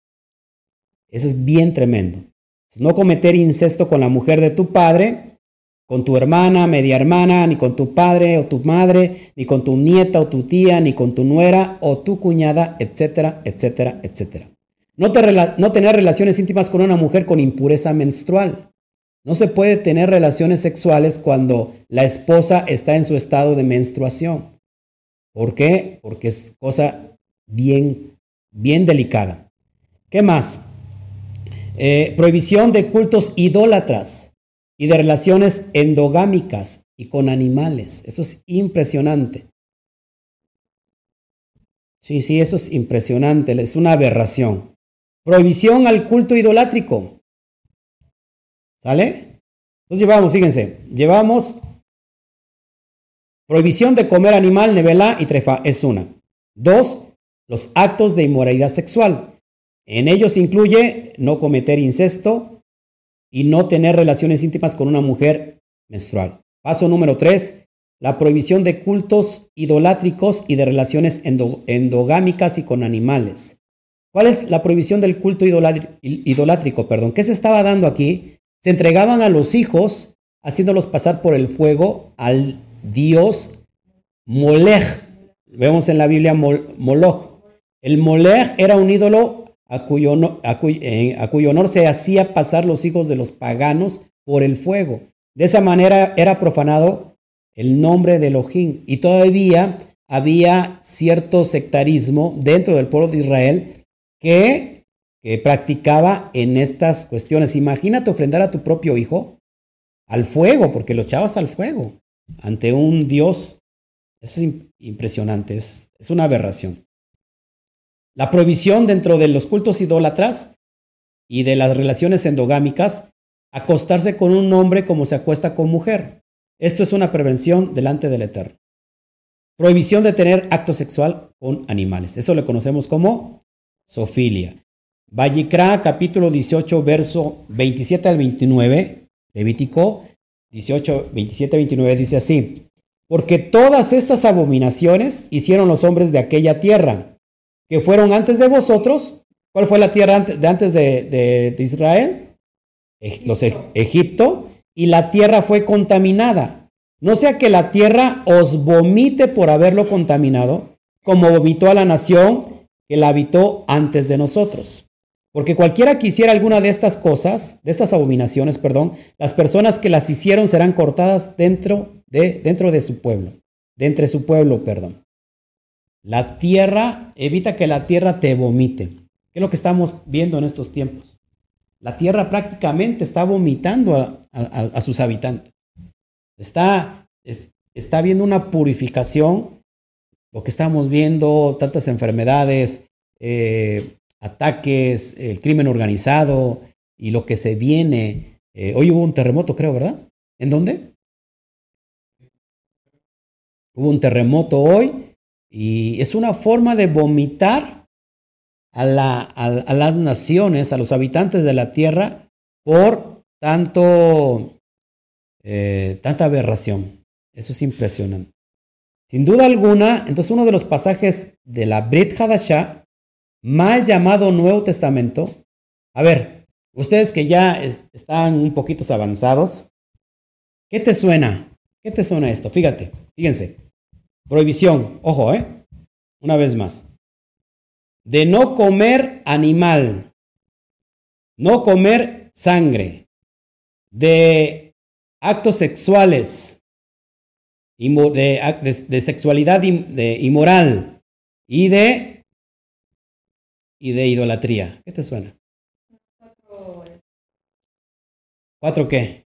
eso es bien tremendo. No cometer incesto con la mujer de tu padre, con tu hermana, media hermana, ni con tu padre o tu madre, ni con tu nieta o tu tía, ni con tu nuera o tu cuñada, etcétera, etcétera, etcétera. No, tener relaciones íntimas con una mujer con impureza menstrual. No se puede tener relaciones sexuales cuando la esposa está en su estado de menstruación. ¿Por qué? Porque es cosa bien, bien delicada. ¿Qué más? Eh, prohibición de cultos idólatras y de relaciones endogámicas y con animales. Eso es impresionante. Sí, sí, eso es impresionante, es una aberración. Prohibición al culto idolátrico. ¿Sale? Entonces llevamos, fíjense, llevamos prohibición de comer animal, nevela y trefa, es una. Dos, los actos de inmoralidad sexual. En ellos incluye no cometer incesto y no tener relaciones íntimas con una mujer menstrual. Paso número tres, la prohibición de cultos idolátricos y de relaciones endogámicas y con animales. ¿Cuál es la prohibición del culto idolátrico? Perdón, ¿qué se estaba dando aquí? Se entregaban a los hijos haciéndolos pasar por el fuego al dios Molech. Vemos en la Biblia Moloch. El Molech era un ídolo a cuyo, honor, se hacía pasar los hijos de los paganos por el fuego. De esa manera era profanado el nombre de Elohim y todavía había cierto sectarismo dentro del pueblo de Israel que, que practicaba en estas cuestiones. Imagínate ofrendar a tu propio hijo. al fuego, porque los echabas al fuego, ante un Dios. Eso es impresionante, es, es una aberración. La prohibición dentro de los cultos idólatras y de las relaciones endogámicas, acostarse con un hombre como se acuesta con mujer. Esto es una prevención delante del Eterno. Prohibición de tener acto sexual con animales. Eso lo conocemos como sofilia. Vallicra, capítulo 18, verso 27 al 29, Levítico 18, 27 29 dice así, porque todas estas abominaciones hicieron los hombres de aquella tierra, que fueron antes de vosotros. ¿Cuál fue la tierra de antes de, Israel? Los Egipto. Y la tierra fue contaminada. No sea que la tierra os vomite por haberlo contaminado, como vomitó a la nación que la habitó antes de nosotros. Porque cualquiera que hiciera alguna de estas cosas, de estas abominaciones, perdón, las personas que las hicieron serán cortadas dentro de, dentro de su pueblo, de entre su pueblo, perdón. La tierra, evita que la tierra te vomite. ¿Qué es lo que estamos viendo en estos tiempos? La tierra prácticamente está vomitando a, sus habitantes. Está, está viendo una purificación, lo que estamos viendo, tantas enfermedades, eh, ataques, el crimen organizado y lo que se viene. Eh, hoy hubo un terremoto, creo, ¿verdad? ¿En dónde? Hubo un terremoto hoy y es una forma de vomitar a, las naciones, a los habitantes de la tierra por tanto, eh, tanta aberración. Eso es impresionante. Sin duda alguna, entonces uno de los pasajes de la Brit Hadashah mal llamado Nuevo Testamento. A ver, ustedes que ya están un poquito avanzados, ¿qué te suena? ¿Qué te suena esto? Fíjate, fíjense. Prohibición, ojo, ¿eh? Una vez más. De no comer animal, no comer sangre, de actos sexuales, de, de sexualidad inmoral y de y de idolatría. ¿Qué te suena? ¿Cuatro qué?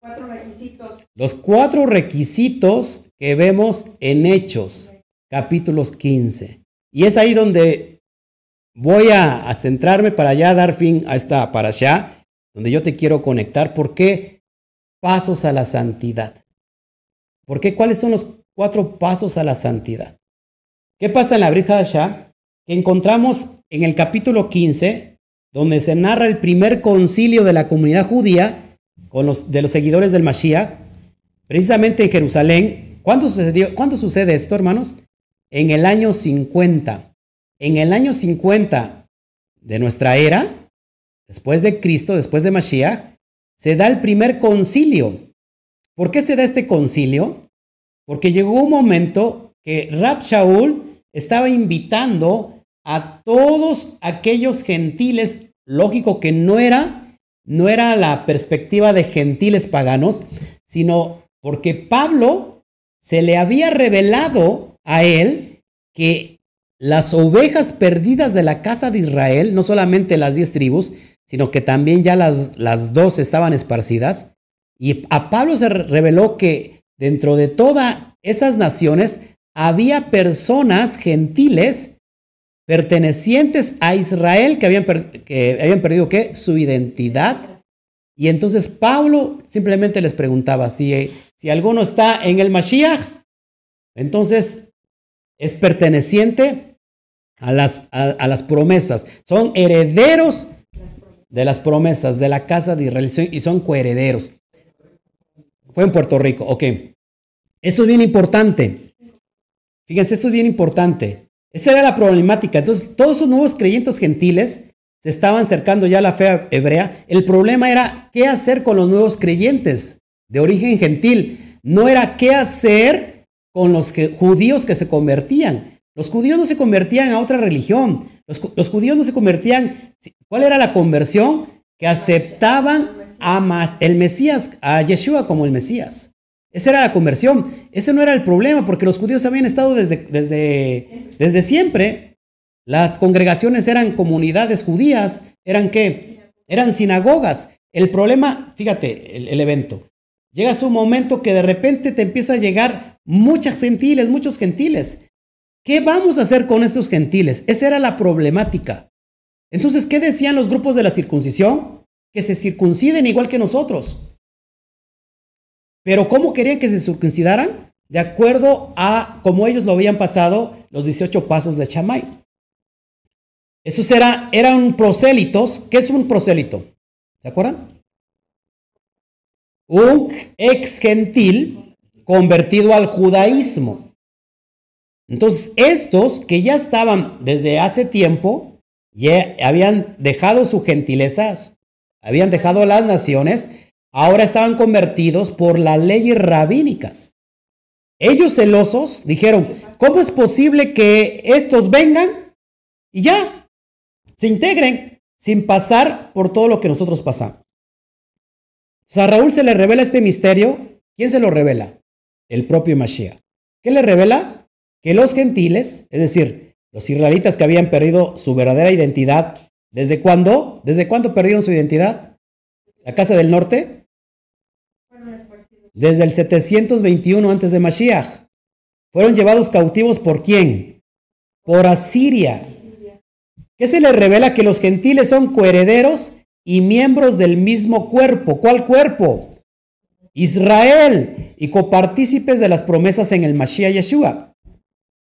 Cuatro requisitos. Los cuatro requisitos que vemos en Hechos, capítulos 15. Y es ahí donde voy a, centrarme para ya dar fin a esta para allá, donde yo te quiero conectar. ¿Por qué pasos a la santidad? ¿Por qué? ¿Cuáles son los cuatro pasos a la santidad? ¿Qué pasa en la Brija de Que encontramos en el capítulo 15, donde se narra el primer concilio de la comunidad judía con los, de los seguidores del Mashiach, precisamente en Jerusalén. ¿Cuándo, sucedió, ¿Cuándo sucede esto, hermanos? En el año 50. En el año 50 de nuestra era, después de Cristo, después de Mashiach, se da el primer concilio. ¿Por qué se da este concilio? Porque llegó un momento que Rab Shaul estaba invitando a todos aquellos gentiles, lógico que no era, no era la perspectiva de gentiles paganos, sino porque Pablo se le había revelado a él que las ovejas perdidas de la casa de Israel, no solamente las diez tribus, sino que también ya las, las dos estaban esparcidas, y a Pablo se reveló que dentro de todas esas naciones había personas gentiles pertenecientes a Israel que habían, que habían perdido ¿qué? su identidad. Y entonces Pablo simplemente les preguntaba si, si alguno está en el Mashiach, entonces es perteneciente a las, a, las promesas, son herederos de las promesas de la casa de Israel y son coherederos. Fue en Puerto Rico, ok. Esto es bien importante. Fíjense, esto es bien importante. Esa era la problemática. Entonces, todos esos nuevos creyentes gentiles se estaban acercando ya a la fe hebrea. El problema era qué hacer con los nuevos creyentes de origen gentil. No era qué hacer con los judíos que se convertían. Los judíos no se convertían a otra religión. Los, judíos no se convertían. ¿Cuál era la conversión? Que aceptaban a el Mesías, a Yeshua como el Mesías. Esa era la conversión. Ese no era el problema, porque los judíos habían estado desde, desde, desde siempre. Las congregaciones eran comunidades judías. ¿Eran qué? Eran sinagogas. El problema, fíjate, el evento. Llega su momento que de repente te empieza a llegar muchas gentiles, muchos gentiles. ¿Qué vamos a hacer con estos gentiles? Esa era la problemática. Entonces, ¿qué decían los grupos de la circuncisión? Que se circunciden igual que nosotros. Pero ¿cómo querían que se circuncidaran? De acuerdo a cómo ellos lo habían pasado los 18 pasos de Chamay. Esos era, eran prosélitos. ¿Qué es un prosélito? ¿Se acuerdan? Un ex gentil convertido al judaísmo. Entonces, estos que ya estaban desde hace tiempo, ya habían dejado su gentileza, habían dejado las naciones, ahora estaban convertidos por las leyes rabínicas. Ellos celosos dijeron, ¿cómo es posible que estos vengan y ya se integren sin pasar por todo lo que nosotros pasamos? O sea, a Raúl se le revela este misterio. ¿Quién se lo revela? El propio Mashiach. ¿Qué le revela? Que los gentiles, es decir, los israelitas que habían perdido su verdadera identidad, ¿desde cuándo? ¿Desde cuándo perdieron su identidad? ¿La casa del norte? Desde el 721 antes de Mashiach. Fueron llevados cautivos por quién? Por Asiria. ¿Qué se le revela? Que los gentiles son coherederos y miembros del mismo cuerpo. ¿Cuál cuerpo? Israel y copartícipes de las promesas en el Mashiach Yeshua.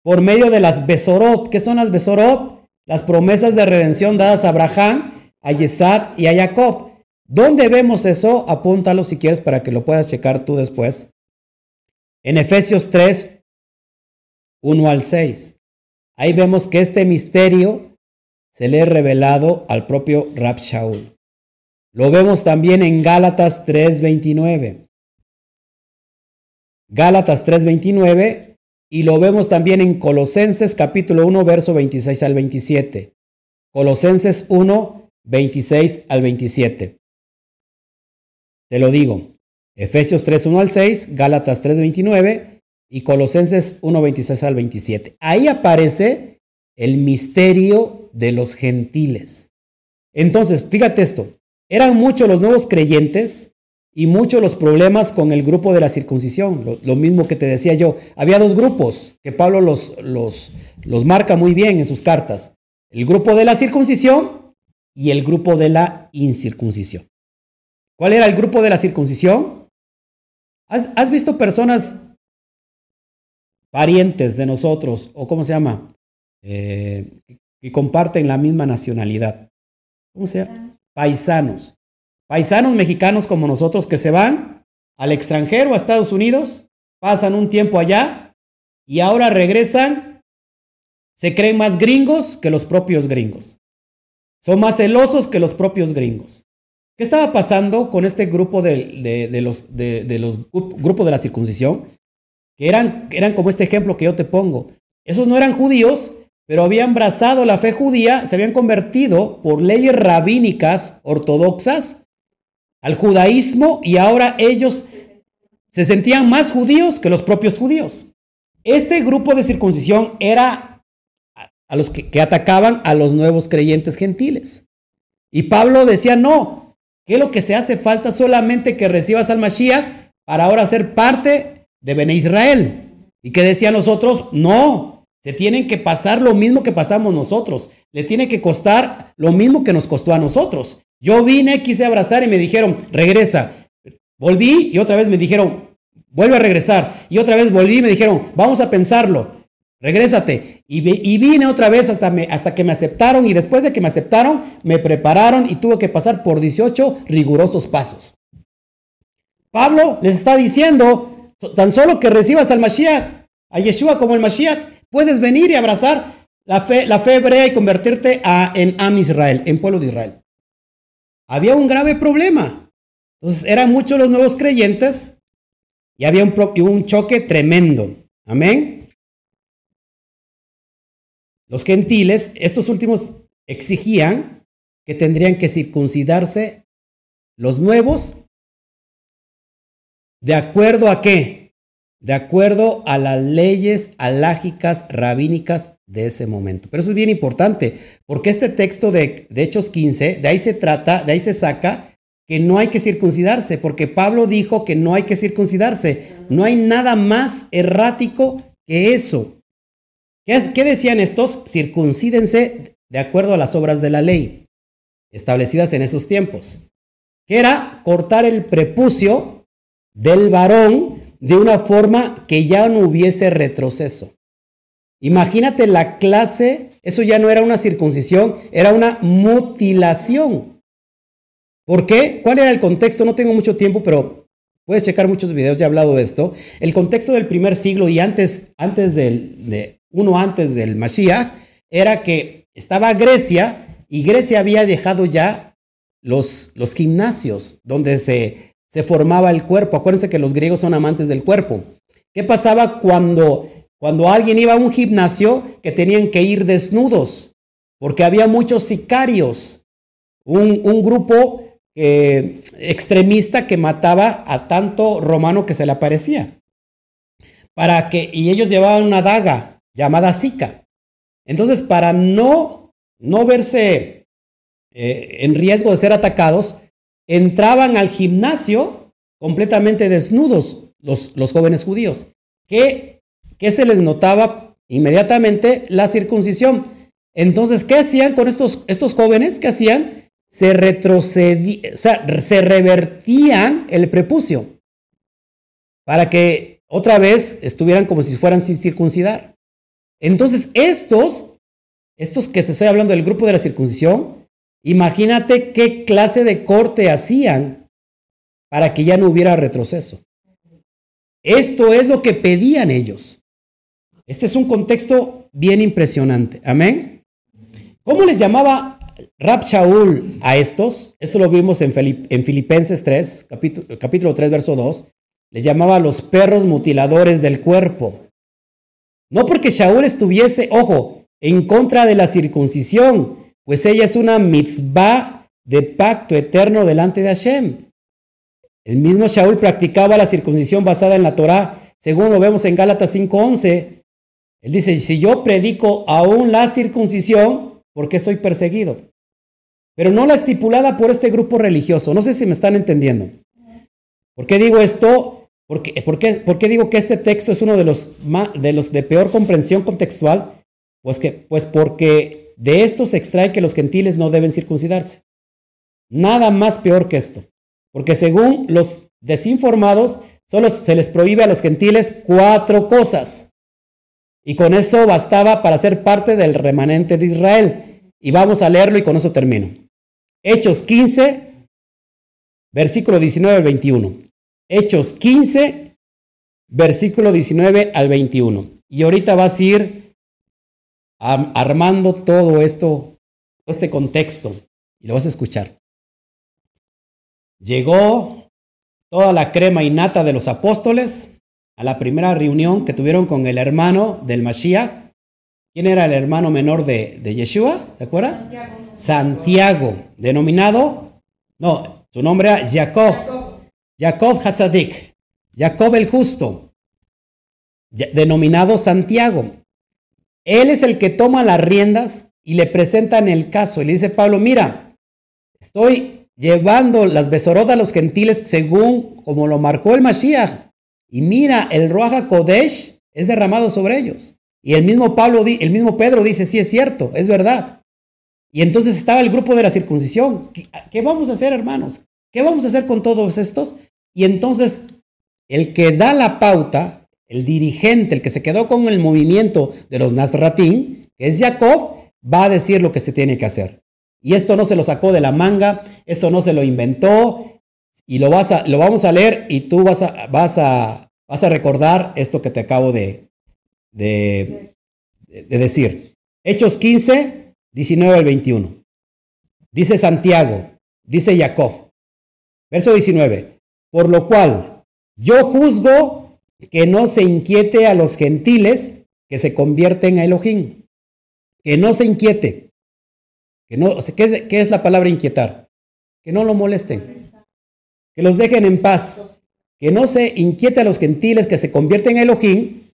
Por medio de las Besorot. ¿Qué son las Besorot? Las promesas de redención dadas a Abraham, a Yesad y a Jacob. ¿Dónde vemos eso? Apúntalo si quieres para que lo puedas checar tú después. En Efesios 3, 1 al 6. Ahí vemos que este misterio se le ha revelado al propio Rab Shaul. Lo vemos también en Gálatas 3:29. Gálatas 3:29 y lo vemos también en Colosenses capítulo 1 verso 26 al 27. Colosenses 1 26 al 27. Te lo digo. Efesios 3, 1 al 6, Gálatas 3, 29 y Colosenses 1, 26 al 27. Ahí aparece el misterio de los gentiles. Entonces, fíjate esto. Eran muchos los nuevos creyentes y muchos los problemas con el grupo de la circuncisión. Lo, mismo que te decía yo. Había dos grupos que Pablo los, los, los marca muy bien en sus cartas. El grupo de la circuncisión y el grupo de la incircuncisión. ¿Cuál era el grupo de la circuncisión? ¿Has, has visto personas parientes de nosotros, o cómo se llama, eh, que comparten la misma nacionalidad? ¿Cómo se llama? Paisanos. Paisanos mexicanos como nosotros que se van al extranjero, a Estados Unidos, pasan un tiempo allá y ahora regresan, se creen más gringos que los propios gringos. Son más celosos que los propios gringos. ¿Qué estaba pasando con este grupo de, de, de los, de, grupos de la circuncisión? Que eran, eran como este ejemplo que yo te pongo. Esos no eran judíos, pero habían abrazado la fe judía, se habían convertido por leyes rabínicas ortodoxas al judaísmo y ahora ellos se sentían más judíos que los propios judíos. Este grupo de circuncisión era a los que, que atacaban a los nuevos creyentes gentiles. Y Pablo decía, no, ¿Qué es lo que se hace falta solamente que recibas al Mashiach para ahora ser parte de Bene Israel? Y que decían nosotros, no, se tienen que pasar lo mismo que pasamos nosotros. Le tiene que costar lo mismo que nos costó a nosotros. Yo vine, quise abrazar y me dijeron, regresa. Volví y otra vez me dijeron, vuelve a regresar. Y otra vez volví y me dijeron, vamos a pensarlo. Regrésate. Y, y, vine otra vez hasta, me, hasta que me aceptaron y después de que me aceptaron, me prepararon y tuve que pasar por 18 rigurosos pasos. Pablo les está diciendo, tan solo que recibas al Mashiach, a Yeshua como el Mashiach, puedes venir y abrazar la fe, la fe hebrea y convertirte en Am Israel, en pueblo de Israel. Había un grave problema. Entonces eran muchos los nuevos creyentes y había un, un choque tremendo. Amén. Los gentiles, estos últimos exigían que tendrían que circuncidarse los nuevos de acuerdo a qué? De acuerdo a las leyes alágicas rabínicas de ese momento. Pero eso es bien importante, porque este texto de, de Hechos 15, de ahí se trata, de ahí se saca que no hay que circuncidarse, porque Pablo dijo que no hay que circuncidarse. No hay nada más errático que eso. ¿Qué, qué decían estos? Circuncídense de acuerdo a las obras de la ley establecidas en esos tiempos, que era cortar el prepucio del varón de una forma que ya no hubiese retroceso. Imagínate la clase, eso ya no era una circuncisión, era una mutilación. ¿Por qué? ¿Cuál era el contexto? No tengo mucho tiempo, pero puedes checar muchos videos, ya he hablado de esto. El contexto del primer siglo y antes, antes del, de, uno antes del Mashiach, era que estaba Grecia y Grecia había dejado ya los, los gimnasios donde se, se formaba el cuerpo. Acuérdense que los griegos son amantes del cuerpo. ¿Qué pasaba cuando, cuando alguien iba a un gimnasio que tenían que ir desnudos? Porque había muchos sicarios, un, grupo eh, extremista que mataba a tanto romano que se le aparecía. Para que, y ellos llevaban una daga llamada Zika. Entonces, para no, no verse eh, en riesgo de ser atacados, entraban al gimnasio completamente desnudos los, los jóvenes judíos. ¿Qué, ¿Qué se les notaba inmediatamente? La circuncisión. Entonces, ¿qué hacían con estos, estos jóvenes? ¿Qué hacían? Se retrocedían, o sea, se revertían el prepucio para que otra vez estuvieran como si fueran sin circuncidar. Entonces, estos, estos que te estoy hablando del grupo de la circuncisión, imagínate qué clase de corte hacían para que ya no hubiera retroceso. Esto es lo que pedían ellos. Este es un contexto bien impresionante. Amén. ¿Cómo les llamaba Rab Shaul a estos? Esto lo vimos en, en Filipenses 3, capítulo, capítulo 3, verso 2. Les llamaba los perros mutiladores del cuerpo. No porque Shaul estuviese, ojo, en contra de la circuncisión, pues ella es una mitzvah de pacto eterno delante de Hashem. El mismo Shaul practicaba la circuncisión basada en la Torah, según lo vemos en Gálatas 5:11. Él dice, si yo predico aún la circuncisión, ¿por qué soy perseguido? Pero no la estipulada por este grupo religioso. No sé si me están entendiendo. ¿Por qué digo esto? ¿Por qué, por, qué, digo que este texto es uno de los, de los de peor comprensión contextual? Pues, que, pues porque de esto se extrae que los gentiles no deben circuncidarse. Nada más peor que esto. Porque según los desinformados, solo se les prohíbe a los gentiles cuatro cosas. Y con eso bastaba para ser parte del remanente de Israel. Y vamos a leerlo y con eso termino. Hechos 15, versículo 19 al 21. Hechos 15, versículo 19 al 21. Y ahorita vas a ir armando todo esto, este contexto, y lo vas a escuchar. Llegó toda la crema innata de los apóstoles a la primera reunión que tuvieron con el hermano del Mashiach. ¿Quién era el hermano menor de, de Yeshua? ¿Se acuerda? Santiago. Santiago, denominado, no, su nombre era Jacob. Jacob Hasadik, Jacob el justo, denominado Santiago. Él es el que toma las riendas y le presentan el caso. Y le dice Pablo, mira, estoy llevando las besorodas a los gentiles según como lo marcó el Mashiach. Y mira, el Ruach Kodesh es derramado sobre ellos. Y el mismo Pablo, el mismo Pedro dice, sí es cierto, es verdad. Y entonces estaba el grupo de la circuncisión. ¿Qué, vamos a hacer, hermanos? ¿Qué vamos a hacer con todos estos? Y entonces el que da la pauta, el dirigente, el que se quedó con el movimiento de los Nazratín, que es Jacob, va a decir lo que se tiene que hacer. Y esto no se lo sacó de la manga, esto no se lo inventó, y lo, vas a, lo vamos a leer y tú vas a, vas, a, vas a recordar esto que te acabo de, de, de decir. Hechos 15, 19 al 21. Dice Santiago, dice Jacob, verso 19. Por lo cual, yo juzgo que no se inquiete a los gentiles que se convierten a Elohim. Que no se inquiete. Que no, ¿qué, es, la palabra inquietar? Que no lo molesten. Que los dejen en paz. Que no se inquiete a los gentiles que se convierten a Elohim.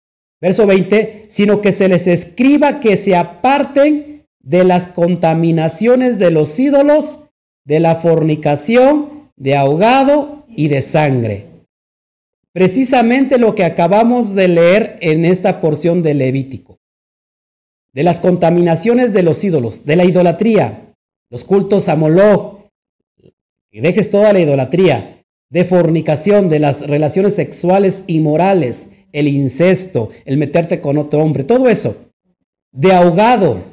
Verso 20, sino que se les escriba que se aparten de las contaminaciones de los ídolos, de la fornicación, de ahogado y de sangre. Precisamente lo que acabamos de leer en esta porción de Levítico. De las contaminaciones de los ídolos, de la idolatría, los cultos a Moloch, y dejes toda la idolatría, de fornicación, de las relaciones sexuales inmorales, el incesto, el meterte con otro hombre, todo eso. De ahogado.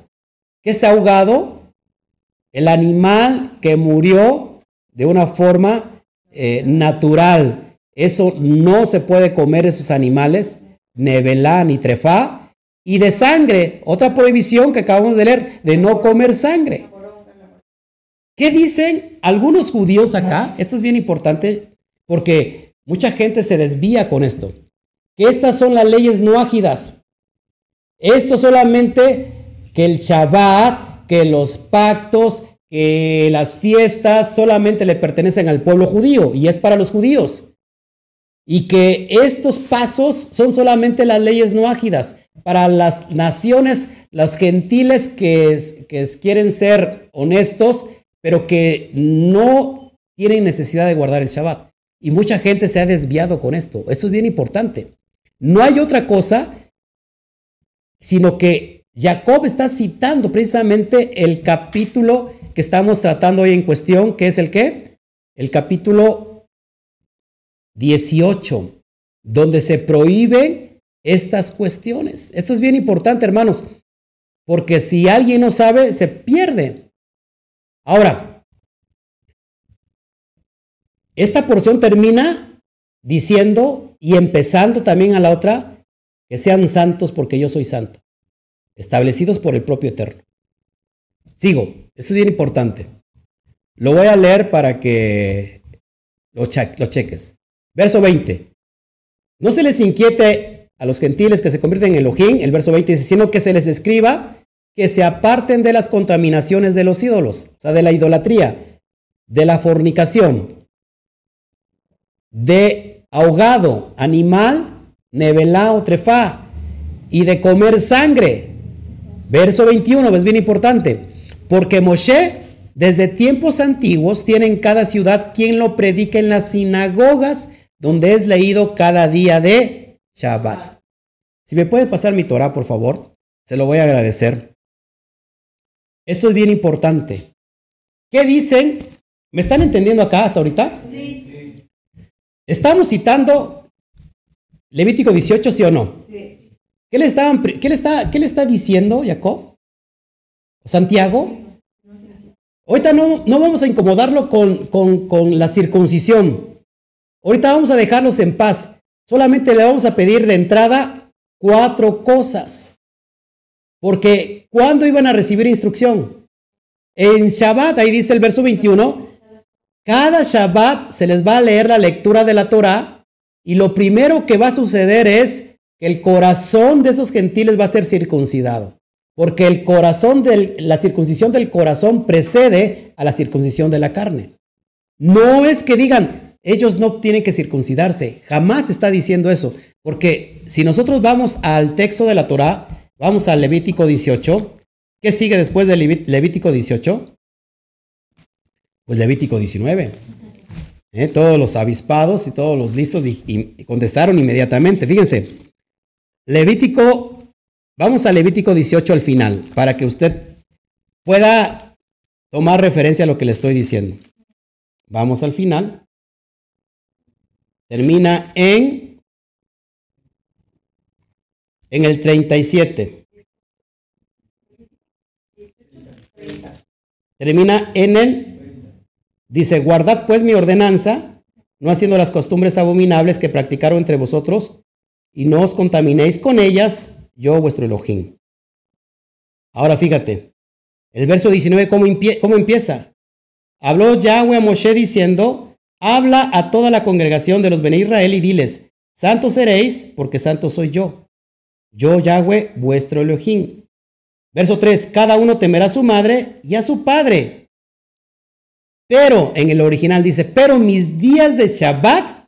¿Qué es ahogado? El animal que murió de una forma eh, natural. Eso no se puede comer esos animales, nevelá ni trefá. Y de sangre, otra prohibición que acabamos de leer, de no comer sangre. ¿Qué dicen algunos judíos acá? Esto es bien importante porque mucha gente se desvía con esto. Que estas son las leyes no ágidas. Esto solamente que el Shabbat, que los pactos, que las fiestas solamente le pertenecen al pueblo judío y es para los judíos. Y que estos pasos son solamente las leyes no ágidas para las naciones, los gentiles que, quieren ser honestos pero que no tienen necesidad de guardar el Shabbat. Y mucha gente se ha desviado con esto. Esto es bien importante. No hay otra cosa, sino que Jacob está citando precisamente el capítulo que estamos tratando hoy en cuestión, que es el qué? El capítulo 18, donde se prohíben estas cuestiones. Esto es bien importante, hermanos, porque si alguien no sabe, se pierde. Ahora, esta porción termina diciendo y empezando también a la otra, que sean santos porque yo soy santo, establecidos por el propio Eterno. Sigo, eso es bien importante. Lo voy a leer para que lo, cheques. Verso 20. No se les inquiete a los gentiles que se convierten en Elohim, el verso 20 dice, sino que se les escriba que se aparten de las contaminaciones de los ídolos, o sea, de la idolatría, de la fornicación, de ahogado, animal, nevelao, trefá, y de comer sangre. Verso 21, es bien importante, porque Moshe desde tiempos antiguos tiene en cada ciudad quien lo predica en las sinagogas, donde es leído cada día de Shabbat. Si me puede pasar mi Torah, por favor, se lo voy a agradecer. Esto es bien importante. ¿Qué dicen? ¿Me están entendiendo acá hasta ahorita? Sí. Estamos citando Levítico 18, ¿sí o no? Sí. ¿Qué le, estaban, qué le, está, qué le está diciendo Jacob? ¿Santiago? Ahorita no, no vamos a incomodarlo con, con, con la circuncisión. Ahorita vamos a dejarlos en paz. Solamente le vamos a pedir de entrada cuatro cosas. Porque ¿cuándo iban a recibir instrucción? En Shabbat, ahí dice el verso 21, cada Shabbat se les va a leer la lectura de la Torah y lo primero que va a suceder es que el corazón de esos gentiles va a ser circuncidado. Porque el corazón la circuncisión del corazón precede a la circuncisión de la carne. No es que digan, ellos no tienen que circuncidarse. Jamás está diciendo eso. Porque si nosotros vamos al texto de la Torah, Vamos al Levítico 18. ¿Qué sigue después de Levítico 18? Pues Levítico 19. ¿Eh? Todos los avispados y todos los listos contestaron inmediatamente. Fíjense, Levítico, vamos a Levítico 18 al final, para que usted pueda tomar referencia a lo que le estoy diciendo. Vamos al final. Termina en en el 37. Termina en el, dice, guardad pues mi ordenanza, no haciendo las costumbres abominables que practicaron entre vosotros, y no os contaminéis con ellas, yo vuestro Elohim. Ahora fíjate, el verso 19, ¿cómo, cómo empieza? Habló Yahweh a Moshe diciendo, habla a toda la congregación de los Bene Israel y diles, santos seréis, porque santo soy yo. Yo, Yahweh, vuestro Elohim. Verso 3, cada uno temerá a su madre y a su padre. Pero en el original dice, pero mis días de Shabbat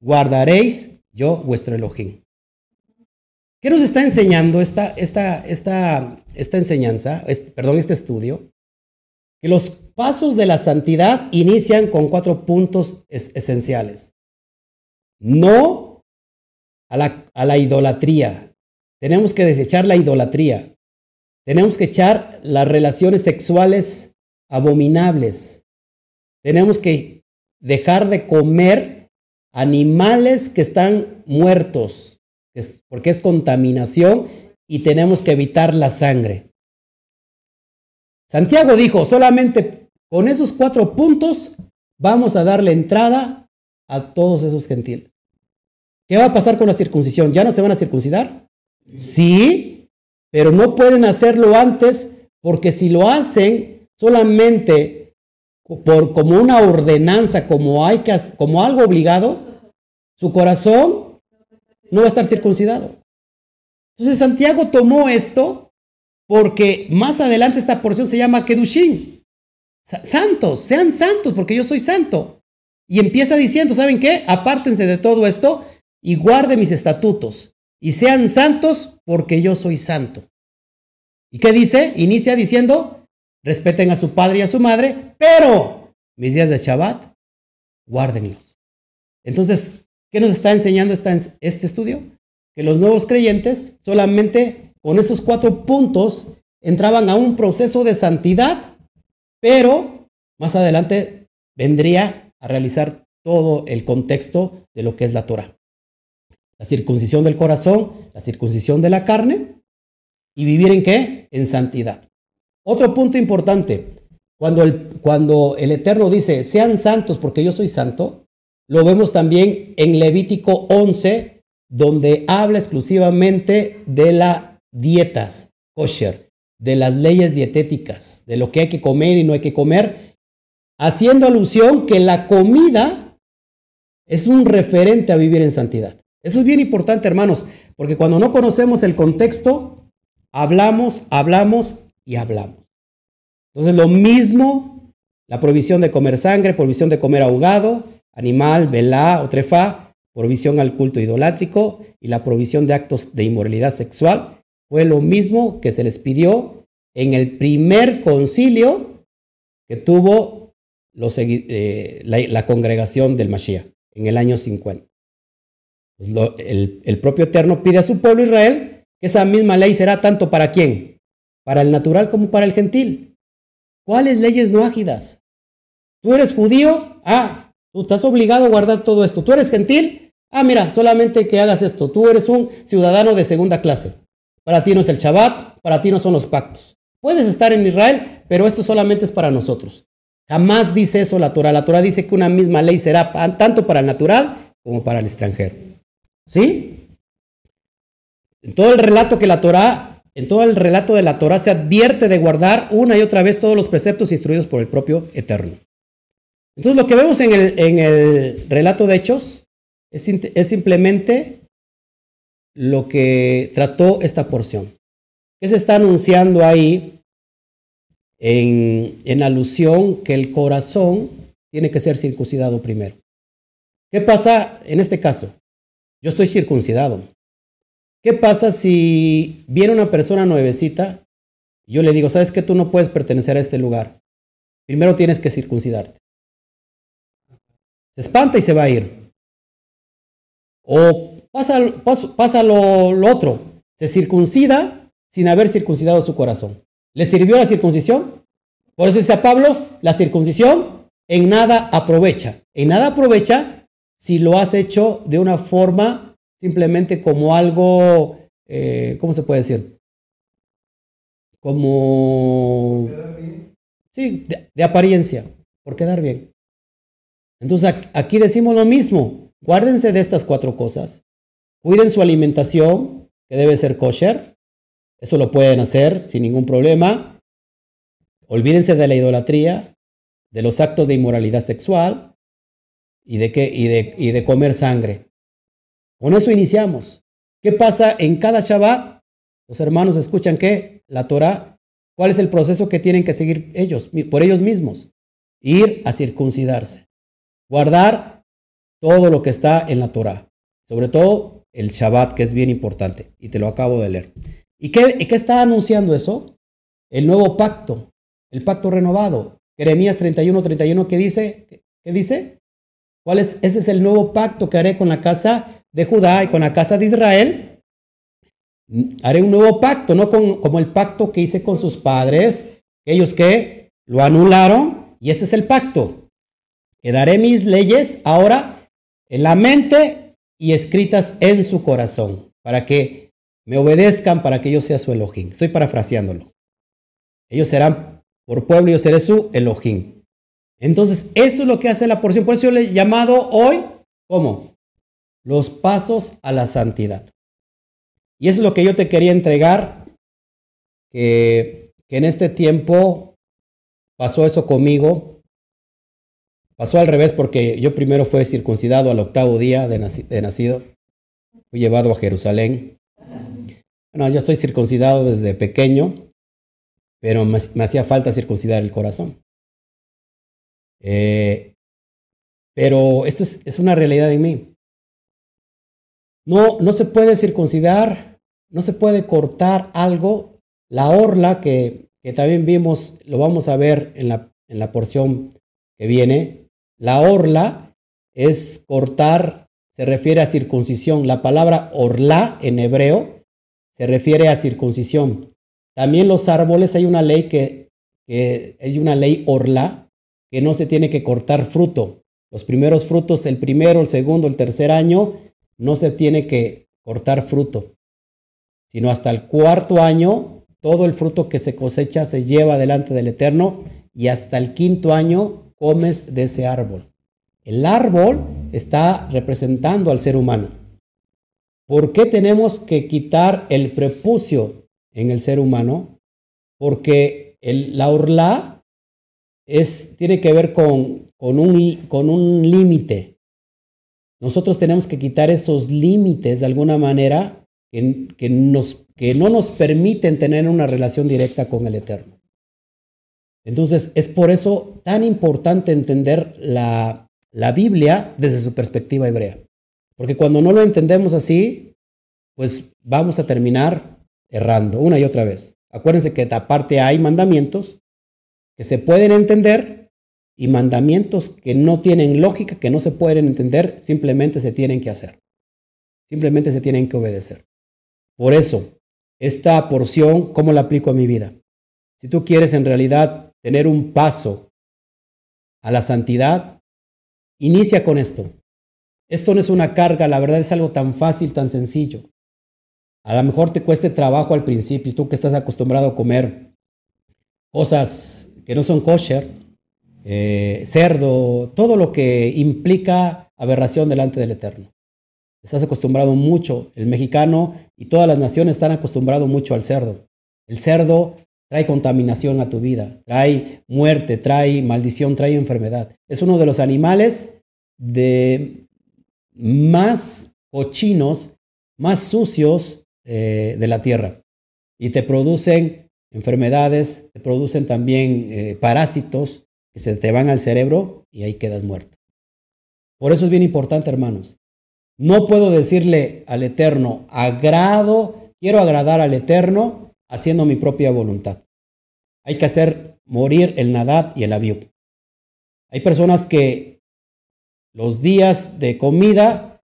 guardaréis yo vuestro Elohim. ¿Qué nos está enseñando esta, esta, esta, esta enseñanza, perdón, este estudio? que los pasos de la santidad inician con cuatro puntos esenciales. No a la, a la idolatría. Tenemos que desechar la idolatría. Tenemos que echar las relaciones sexuales abominables. Tenemos que dejar de comer animales que están muertos, porque es contaminación y tenemos que evitar la sangre. Santiago dijo, solamente con esos cuatro puntos vamos a darle entrada a todos esos gentiles. ¿Qué va a pasar con la circuncisión? ¿Ya no se van a circuncidar? Sí, pero no pueden hacerlo antes porque si lo hacen solamente por como una ordenanza, como hay que como algo obligado, su corazón no va a estar circuncidado. Entonces Santiago tomó esto porque más adelante esta porción se llama Kedushin. Santos, sean santos porque yo soy santo. Y empieza diciendo, ¿saben qué? Apártense de todo esto y guarden mis estatutos. Y sean santos porque yo soy santo. ¿Y qué dice? Inicia diciendo, respeten a su padre y a su madre, pero mis días de Shabbat, guárdenlos. Entonces, ¿qué nos está enseñando este estudio? Que los nuevos creyentes solamente con esos cuatro puntos entraban a un proceso de santidad, pero más adelante vendría a realizar todo el contexto de lo que es la Torah. La circuncisión del corazón, la circuncisión de la carne y vivir en qué? En santidad. Otro punto importante, cuando el, cuando el Eterno dice, sean santos porque yo soy santo, lo vemos también en Levítico 11, donde habla exclusivamente de las dietas kosher, de las leyes dietéticas, de lo que hay que comer y no hay que comer, haciendo alusión que la comida es un referente a vivir en santidad. Eso es bien importante, hermanos, porque cuando no conocemos el contexto, hablamos, hablamos y hablamos. Entonces, lo mismo, la provisión de comer sangre, provisión de comer ahogado, animal, velá o trefá, provisión al culto idolátrico y la provisión de actos de inmoralidad sexual, fue lo mismo que se les pidió en el primer concilio que tuvo eh, la, congregación del Mashiach en el año 50. Pues el, el propio Eterno pide a su pueblo Israel que esa misma ley será tanto para quién, para el natural como para el gentil. ¿Cuáles leyes no ágidas? ¿Tú eres judío? Ah, tú estás obligado a guardar todo esto. ¿Tú eres gentil? Ah, mira, solamente que hagas esto. Tú eres un ciudadano de segunda clase. Para ti no es el Shabbat, para ti no son los pactos. Puedes estar en Israel, pero esto solamente es para nosotros. Jamás dice eso la Torah. La Torah dice que una misma ley será tanto para el natural como para el extranjero. ¿Sí? En todo el relato que la Torah, en todo el relato de la Torah se advierte de guardar una y otra vez todos los preceptos instruidos por el propio Eterno. Entonces lo que vemos en el, en el relato de Hechos es, es simplemente lo que trató esta porción. ¿Qué se está anunciando ahí en, alusión que el corazón tiene que ser circuncidado primero? ¿Qué pasa en este caso? Yo estoy circuncidado. ¿Qué pasa si viene una persona nuevecita y yo le digo, sabes que tú no puedes pertenecer a este lugar? Primero tienes que circuncidarte. Se espanta y se va a ir. O pasa, pasa, lo, lo otro. Se circuncida sin haber circuncidado su corazón. ¿Le sirvió la circuncisión? Por eso dice a Pablo, la circuncisión en nada aprovecha. En nada aprovecha si lo has hecho de una forma simplemente como algo, eh, ¿cómo se puede decir? Como... Sí, de, apariencia, por quedar bien. Entonces aquí decimos lo mismo, guárdense de estas cuatro cosas. Cuiden su alimentación, que debe ser kosher. Eso lo pueden hacer sin ningún problema. Olvídense de la idolatría, de los actos de inmoralidad sexual y de, que, y de, comer sangre. Con eso iniciamos. ¿Qué pasa en cada Shabbat? Los hermanos escuchan que la Torah, ¿cuál es el proceso que tienen que seguir ellos, por ellos mismos? Ir a circuncidarse. Guardar todo lo que está en la Torah. Sobre todo el Shabbat, que es bien importante. Y te lo acabo de leer. ¿Y qué, qué está anunciando eso? El nuevo pacto. el pacto renovado. Jeremías 31, 31, ¿qué dice? ¿Qué dice? ¿Cuál es? Ese es el nuevo pacto que haré con la casa de Judá y con la casa de Israel. Haré un nuevo pacto, no como el pacto que hice con sus padres, ellos que lo anularon, y ese es el pacto. Que daré mis leyes ahora en la mente y escritas en su corazón, para que me obedezcan, para que yo sea su Elohim. Estoy parafraseándolo. Ellos serán por pueblo, yo seré su Elohim. Entonces, eso es lo que hace la porción. Por eso yo le he llamado hoy, ¿cómo? Los pasos a la santidad. Y eso es lo que yo te quería entregar, que, que en este tiempo pasó eso conmigo. Pasó al revés porque yo primero fui circuncidado al octavo día de, nacido. Fui llevado a Jerusalén. Bueno, ya soy circuncidado desde pequeño, pero me, hacía falta circuncidar el corazón. Eh, pero esto es, una realidad en mí. No, no se puede circuncidar, no se puede cortar algo. La orla que, que también vimos, lo vamos a ver en la, en la porción que viene, la orla es cortar, se refiere a circuncisión. La palabra orla en hebreo se refiere a circuncisión. También los árboles hay una ley que, hay una ley orla que no se tiene que cortar fruto. Los primeros frutos, el primero, el segundo, el tercer año, no se tiene que cortar fruto, sino hasta el cuarto año, todo el fruto que se cosecha se lleva delante del Eterno y hasta el quinto año comes de ese árbol. El árbol está representando al ser humano. ¿Por qué tenemos que quitar el prepucio en el ser humano? Porque el, la orla es, tiene que ver con, con un, límite. Nosotros tenemos que quitar esos límites de alguna manera que no nos permiten tener una relación directa con el Eterno. Entonces, es por eso tan importante entender la, la Biblia desde su perspectiva hebrea. Porque cuando no lo entendemos así, pues vamos a terminar errando una y otra vez. Acuérdense que aparte hay mandamientos que se pueden entender y mandamientos que no tienen lógica, que no se pueden entender, simplemente se tienen que hacer. Simplemente se tienen que obedecer. Por eso, esta porción, ¿cómo la aplico a mi vida? Si tú quieres en realidad tener un paso a la santidad, inicia con esto. Esto no es una carga, la verdad es algo tan fácil, tan sencillo. A lo mejor te cueste trabajo al principio, tú que estás acostumbrado a comer cosas que no son kosher, eh, cerdo, todo lo que implica aberración delante del Eterno. Estás acostumbrado mucho, el mexicano y todas las naciones están acostumbrados mucho al cerdo. El cerdo trae contaminación a tu vida, trae muerte, trae maldición, trae enfermedad. Es uno de los animales de más cochinos, más sucios eh, de la tierra. Y te producen enfermedades, te producen también eh, parásitos que se te van al cerebro y ahí quedas muerto. Por eso es bien importante, hermanos. No puedo decirle al Eterno, agrado, quiero agradar al Eterno haciendo mi propia voluntad. Hay que hacer morir el Nadab y el Abiú. Hay personas que los días de comida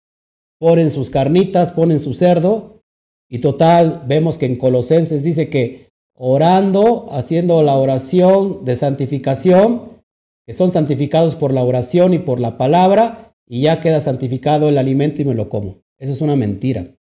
ponen sus carnitas, ponen su cerdo y total, vemos que en Colosenses dice que orando, haciendo la oración de santificación, que son santificados por la oración y por la palabra, y ya queda santificado el alimento y me lo como. Eso es una mentira.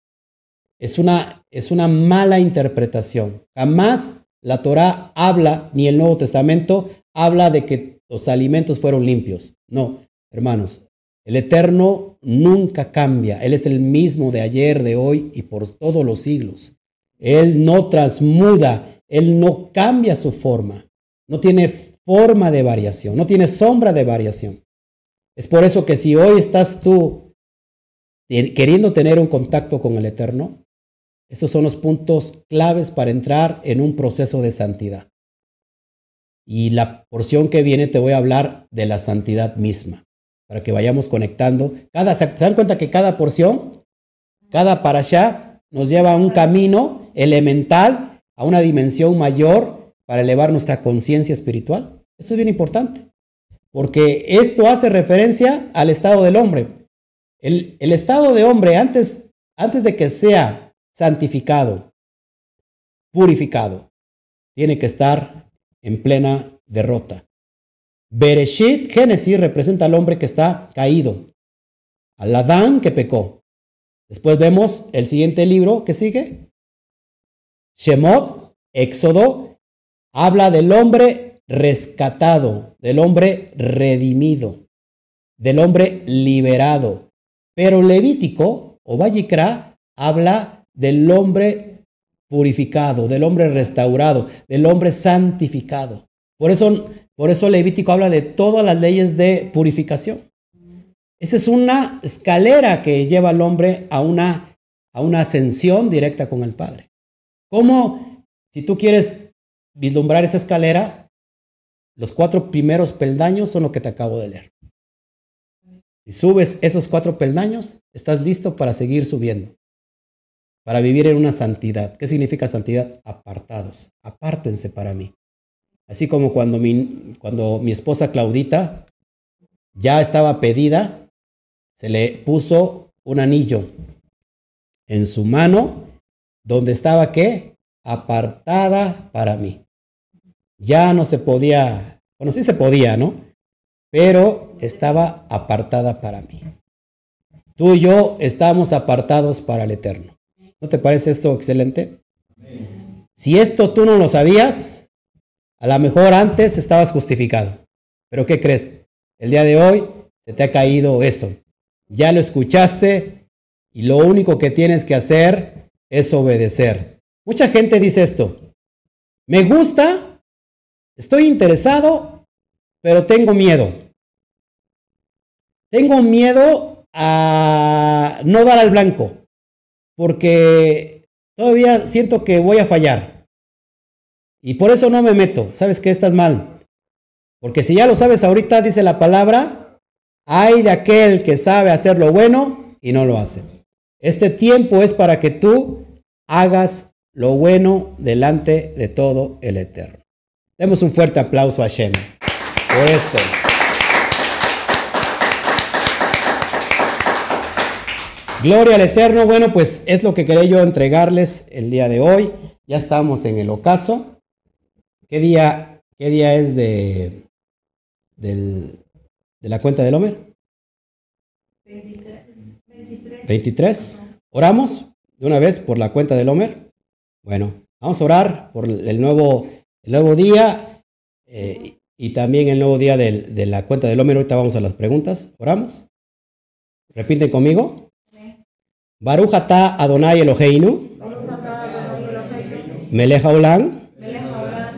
Es una, es una mala interpretación. Jamás la Torah habla, ni el Nuevo Testamento habla de que los alimentos fueron limpios. No, hermanos, el Eterno nunca cambia. Él es el mismo de ayer, de hoy y por todos los siglos. Él no transmuda, Él no cambia su forma. No tiene forma de variación, no tiene sombra de variación. Es por eso que si hoy estás tú queriendo tener un contacto con el Eterno, esos son los puntos claves para entrar en un proceso de santidad. Y la porción que viene te voy a hablar de la santidad misma, para que vayamos conectando. Cada, ¿Se dan cuenta que cada porción, cada para allá, nos lleva a un camino elemental, a una dimensión mayor para elevar nuestra conciencia espiritual. Esto es bien importante, porque esto hace referencia al estado del hombre. El, el estado de hombre antes, antes de que sea santificado, purificado, tiene que estar en plena derrota. Bereshit, Génesis, representa al hombre que está caído, al Adán que pecó. Después vemos el siguiente libro que sigue. Shemot, Éxodo, habla del hombre rescatado, del hombre redimido, del hombre liberado. Pero Levítico o Vallicra habla del hombre purificado, del hombre restaurado, del hombre santificado. Por eso, por eso Levítico habla de todas las leyes de purificación. Esa es una escalera que lleva al hombre a una, a una ascensión directa con el Padre. ¿Cómo, si tú quieres vislumbrar esa escalera, los cuatro primeros peldaños son lo que te acabo de leer. Si subes esos cuatro peldaños, estás listo para seguir subiendo, para vivir en una santidad. ¿Qué significa santidad? Apartados, apártense para mí. Así como cuando mi, cuando mi esposa Claudita ya estaba pedida, se le puso un anillo en su mano donde estaba qué? Apartada para mí. Ya no se podía, bueno, sí se podía, ¿no? Pero estaba apartada para mí. Tú y yo estamos apartados para el eterno. ¿No te parece esto excelente? Si esto tú no lo sabías, a lo mejor antes estabas justificado. Pero ¿qué crees? El día de hoy se te ha caído eso ya lo escuchaste y lo único que tienes que hacer es obedecer. Mucha gente dice esto, me gusta, estoy interesado, pero tengo miedo. Tengo miedo a no dar al blanco, porque todavía siento que voy a fallar. Y por eso no me meto. ¿Sabes que estás mal? Porque si ya lo sabes ahorita, dice la palabra, hay de aquel que sabe hacer lo bueno y no lo hace. Este tiempo es para que tú hagas lo bueno delante de todo el Eterno. Demos un fuerte aplauso a Shem por esto. Gloria al Eterno. Bueno, pues es lo que quería yo entregarles el día de hoy. Ya estamos en el ocaso. ¿Qué día, qué día es de, del, de la cuenta del Homer? 23. 23. ¿Oramos de una vez por la cuenta del Homer? Bueno, vamos a orar por el nuevo, el nuevo día eh, y también el nuevo día de la cuenta del Homer. Ahorita vamos a las preguntas. ¿Oramos? Repiten conmigo. Baruch atah Adonai Eloheinu. Melech haolam.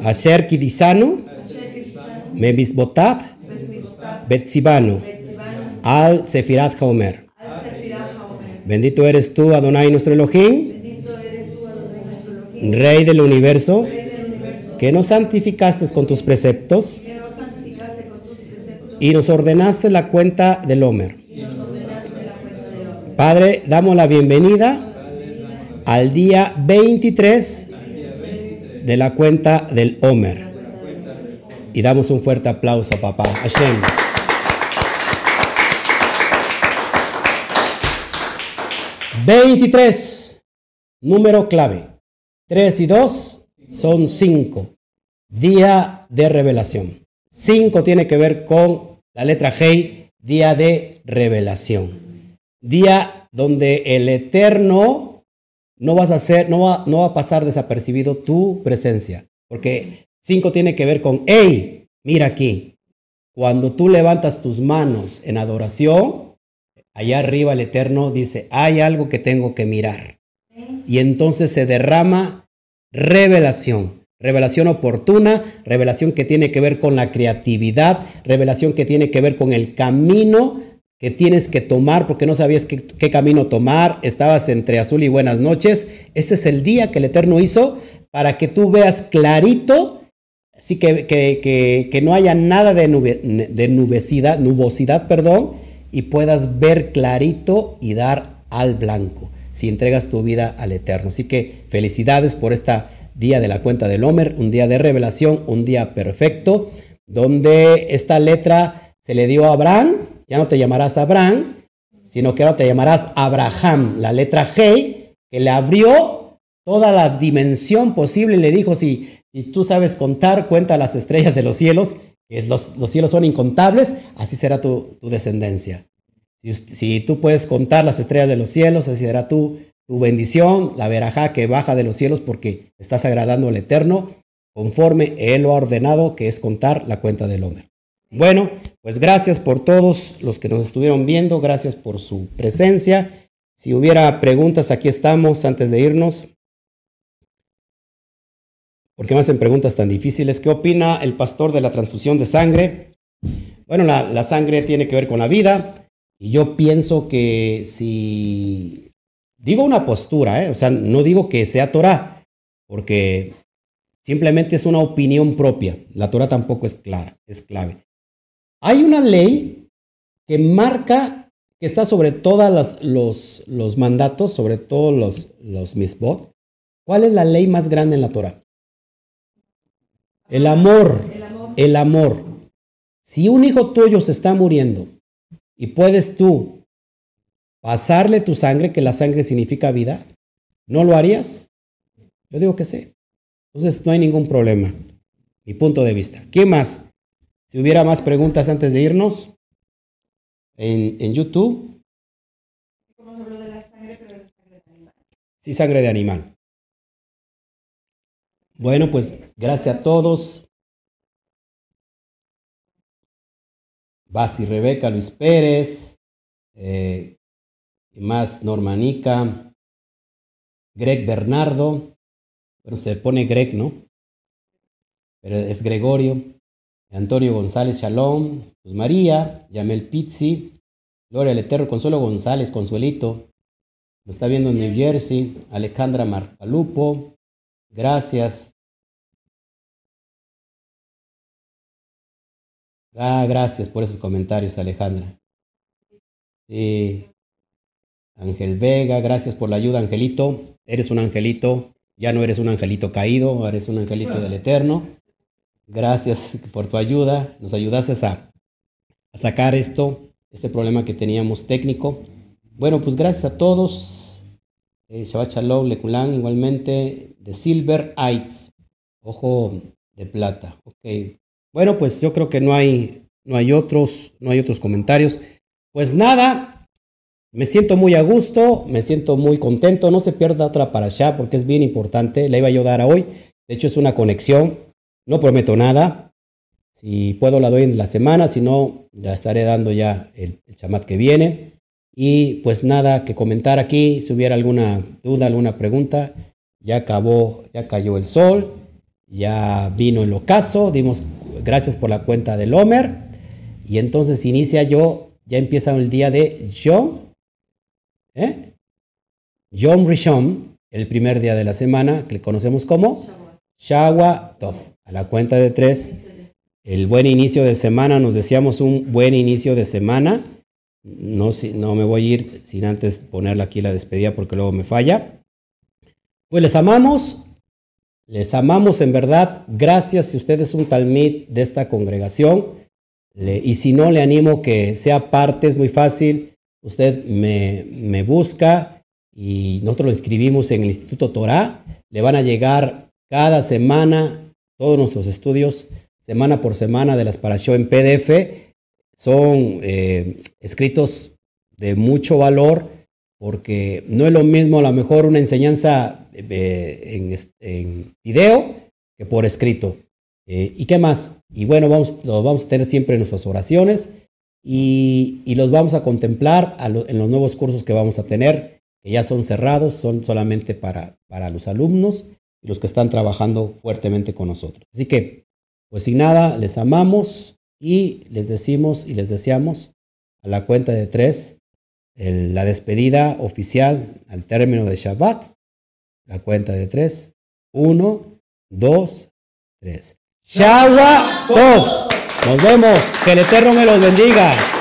Asher kidisanu. Mebisbotav. Betzibanu, al Sefirat Haomer. Bendito eres tú, Adonai, nuestro Elohim, Rey del universo, que nos santificaste con tus preceptos. Y nos ordenaste la cuenta del Homer. Padre, damos la bienvenida al día 23 de la cuenta del Homer. Y damos un fuerte aplauso, papá. Hashem. 23, número clave. 3 y 2 son 5. Día de revelación. 5 tiene que ver con la letra G, día de revelación. Día donde el eterno no vas a hacer, no va, no va a pasar desapercibido tu presencia. Porque 5 tiene que ver con, hey, mira aquí. Cuando tú levantas tus manos en adoración, allá arriba el Eterno dice, hay algo que tengo que mirar. Y entonces se derrama revelación, revelación oportuna, revelación que tiene que ver con la creatividad, revelación que tiene que ver con el camino que tienes que tomar porque no sabías qué, camino tomar, estabas entre azul y buenas noches. Este es el día que el Eterno hizo para que tú veas clarito, así que, que, no haya nada de, de nubesidad, nubosidad, perdón, y puedas ver clarito y dar al blanco si entregas tu vida al Eterno. Así que felicidades por esta día de la cuenta del Homer, un día de revelación, un día perfecto, donde esta letra se le dio a Abraham, ya no te llamarás Abraham, sino que ahora te llamarás Abraham, la letra G, que le abrió toda la dimensión posible, le dijo, si, tú sabes contar, cuenta las estrellas de los cielos, que los, los cielos son incontables, así será tu, descendencia. Si, si, tú puedes contar las estrellas de los cielos, así será tu, tu bendición, la verajá que baja de los cielos porque estás agradando al Eterno, conforme Él lo ha ordenado, que es contar la cuenta del hombre. Bueno, pues gracias por todos los que nos estuvieron viendo, gracias por su presencia. Si hubiera preguntas, aquí estamos antes de irnos. ¿Por qué me hacen preguntas tan difíciles? ¿Qué opina el pastor de la transfusión de sangre? Bueno, la, la sangre tiene que ver con la vida y yo pienso que si Digo una postura, ¿eh? o sea, no digo que sea Torah, porque simplemente es una opinión propia. La Torah tampoco es clara, es clave. Hay una ley que marca, que está sobre todos los, los, mandatos, sobre todos los, los misbot. ¿Cuál es la ley más grande en la Torah? El amor, el amor. El amor. Si un hijo tuyo se está muriendo y puedes tú pasarle tu sangre, que la sangre significa vida, ¿no lo harías? Yo digo que sí. Entonces no hay ningún problema. Mi punto de vista. ¿Qué más? Si hubiera más preguntas antes de irnos en, en YouTube. ¿Cómo se habló de la sangre, pero de sangre de animal? Sí, sangre de animal. Bueno, pues gracias a todos. Basi Rebeca, Luis Pérez, eh, más Normanica, Greg Bernardo, pero se pone Greg, ¿no? Pero es Gregorio, Antonio González Shalom, pues María, Yamel Pizzi, Gloria Eterno, Consuelo González, Consuelito, lo está viendo en New Jersey, Alejandra Marcalupo, gracias. Ah, gracias por esos comentarios, Alejandra. Sí, Ángel Vega, gracias por la ayuda, Angelito. Eres un angelito, ya no eres un angelito caído, eres un angelito del Eterno. Gracias por tu ayuda. Nos ayudaste a, sacar esto, este problema que teníamos técnico. Bueno, pues gracias a todos. Eh, Shabbat Shalom, Lekulan, igualmente, de Silver Eyes, ojo de plata. Ok. Bueno, pues yo creo que no hay, no hay otros, no hay otros comentarios. Pues nada, me siento muy a gusto, me siento muy contento. No se pierda otra para allá porque es bien importante. La iba a ayudar a hoy. De hecho, es una conexión. No prometo nada. Si puedo, la doy en la semana. Si no, la estaré dando ya el, el chamat que viene. Y pues nada que comentar aquí. Si hubiera alguna duda, alguna pregunta, ya acabó, ya cayó el sol. Ya vino el ocaso. Dimos gracias por la cuenta del Homer. Y entonces inicia yo, ya empieza el día de John ¿Eh? Yom Rishon, el primer día de la semana, que le conocemos como Shawa Tov. A la cuenta de tres, el buen inicio de semana, nos decíamos un buen inicio de semana. No, no me voy a ir sin antes ponerle aquí la despedida porque luego me falla. Pues les amamos, les amamos en verdad. Gracias si usted es un talmid de esta congregación. y si no, le animo que sea parte, es muy fácil usted me, busca y nosotros lo inscribimos en el Instituto Torah. Le van a llegar cada semana todos nuestros estudios, semana por semana de las Parashot en PDF. Son eh, escritos de mucho valor porque no es lo mismo a lo mejor una enseñanza eh, en, video que por escrito. Eh, ¿Y qué más? Y bueno, vamos, lo vamos a tener siempre en nuestras oraciones y, los vamos a contemplar en los nuevos cursos que vamos a tener, que ya son cerrados, son solamente para, para los alumnos y los que están trabajando fuertemente con nosotros. Así que, pues sin nada, les amamos y les decimos y les deseamos a la cuenta de tres la despedida oficial al término de Shabbat. La cuenta de tres. Uno, dos, tres. Shabbat Nos vemos. Que el Eterno me los bendiga.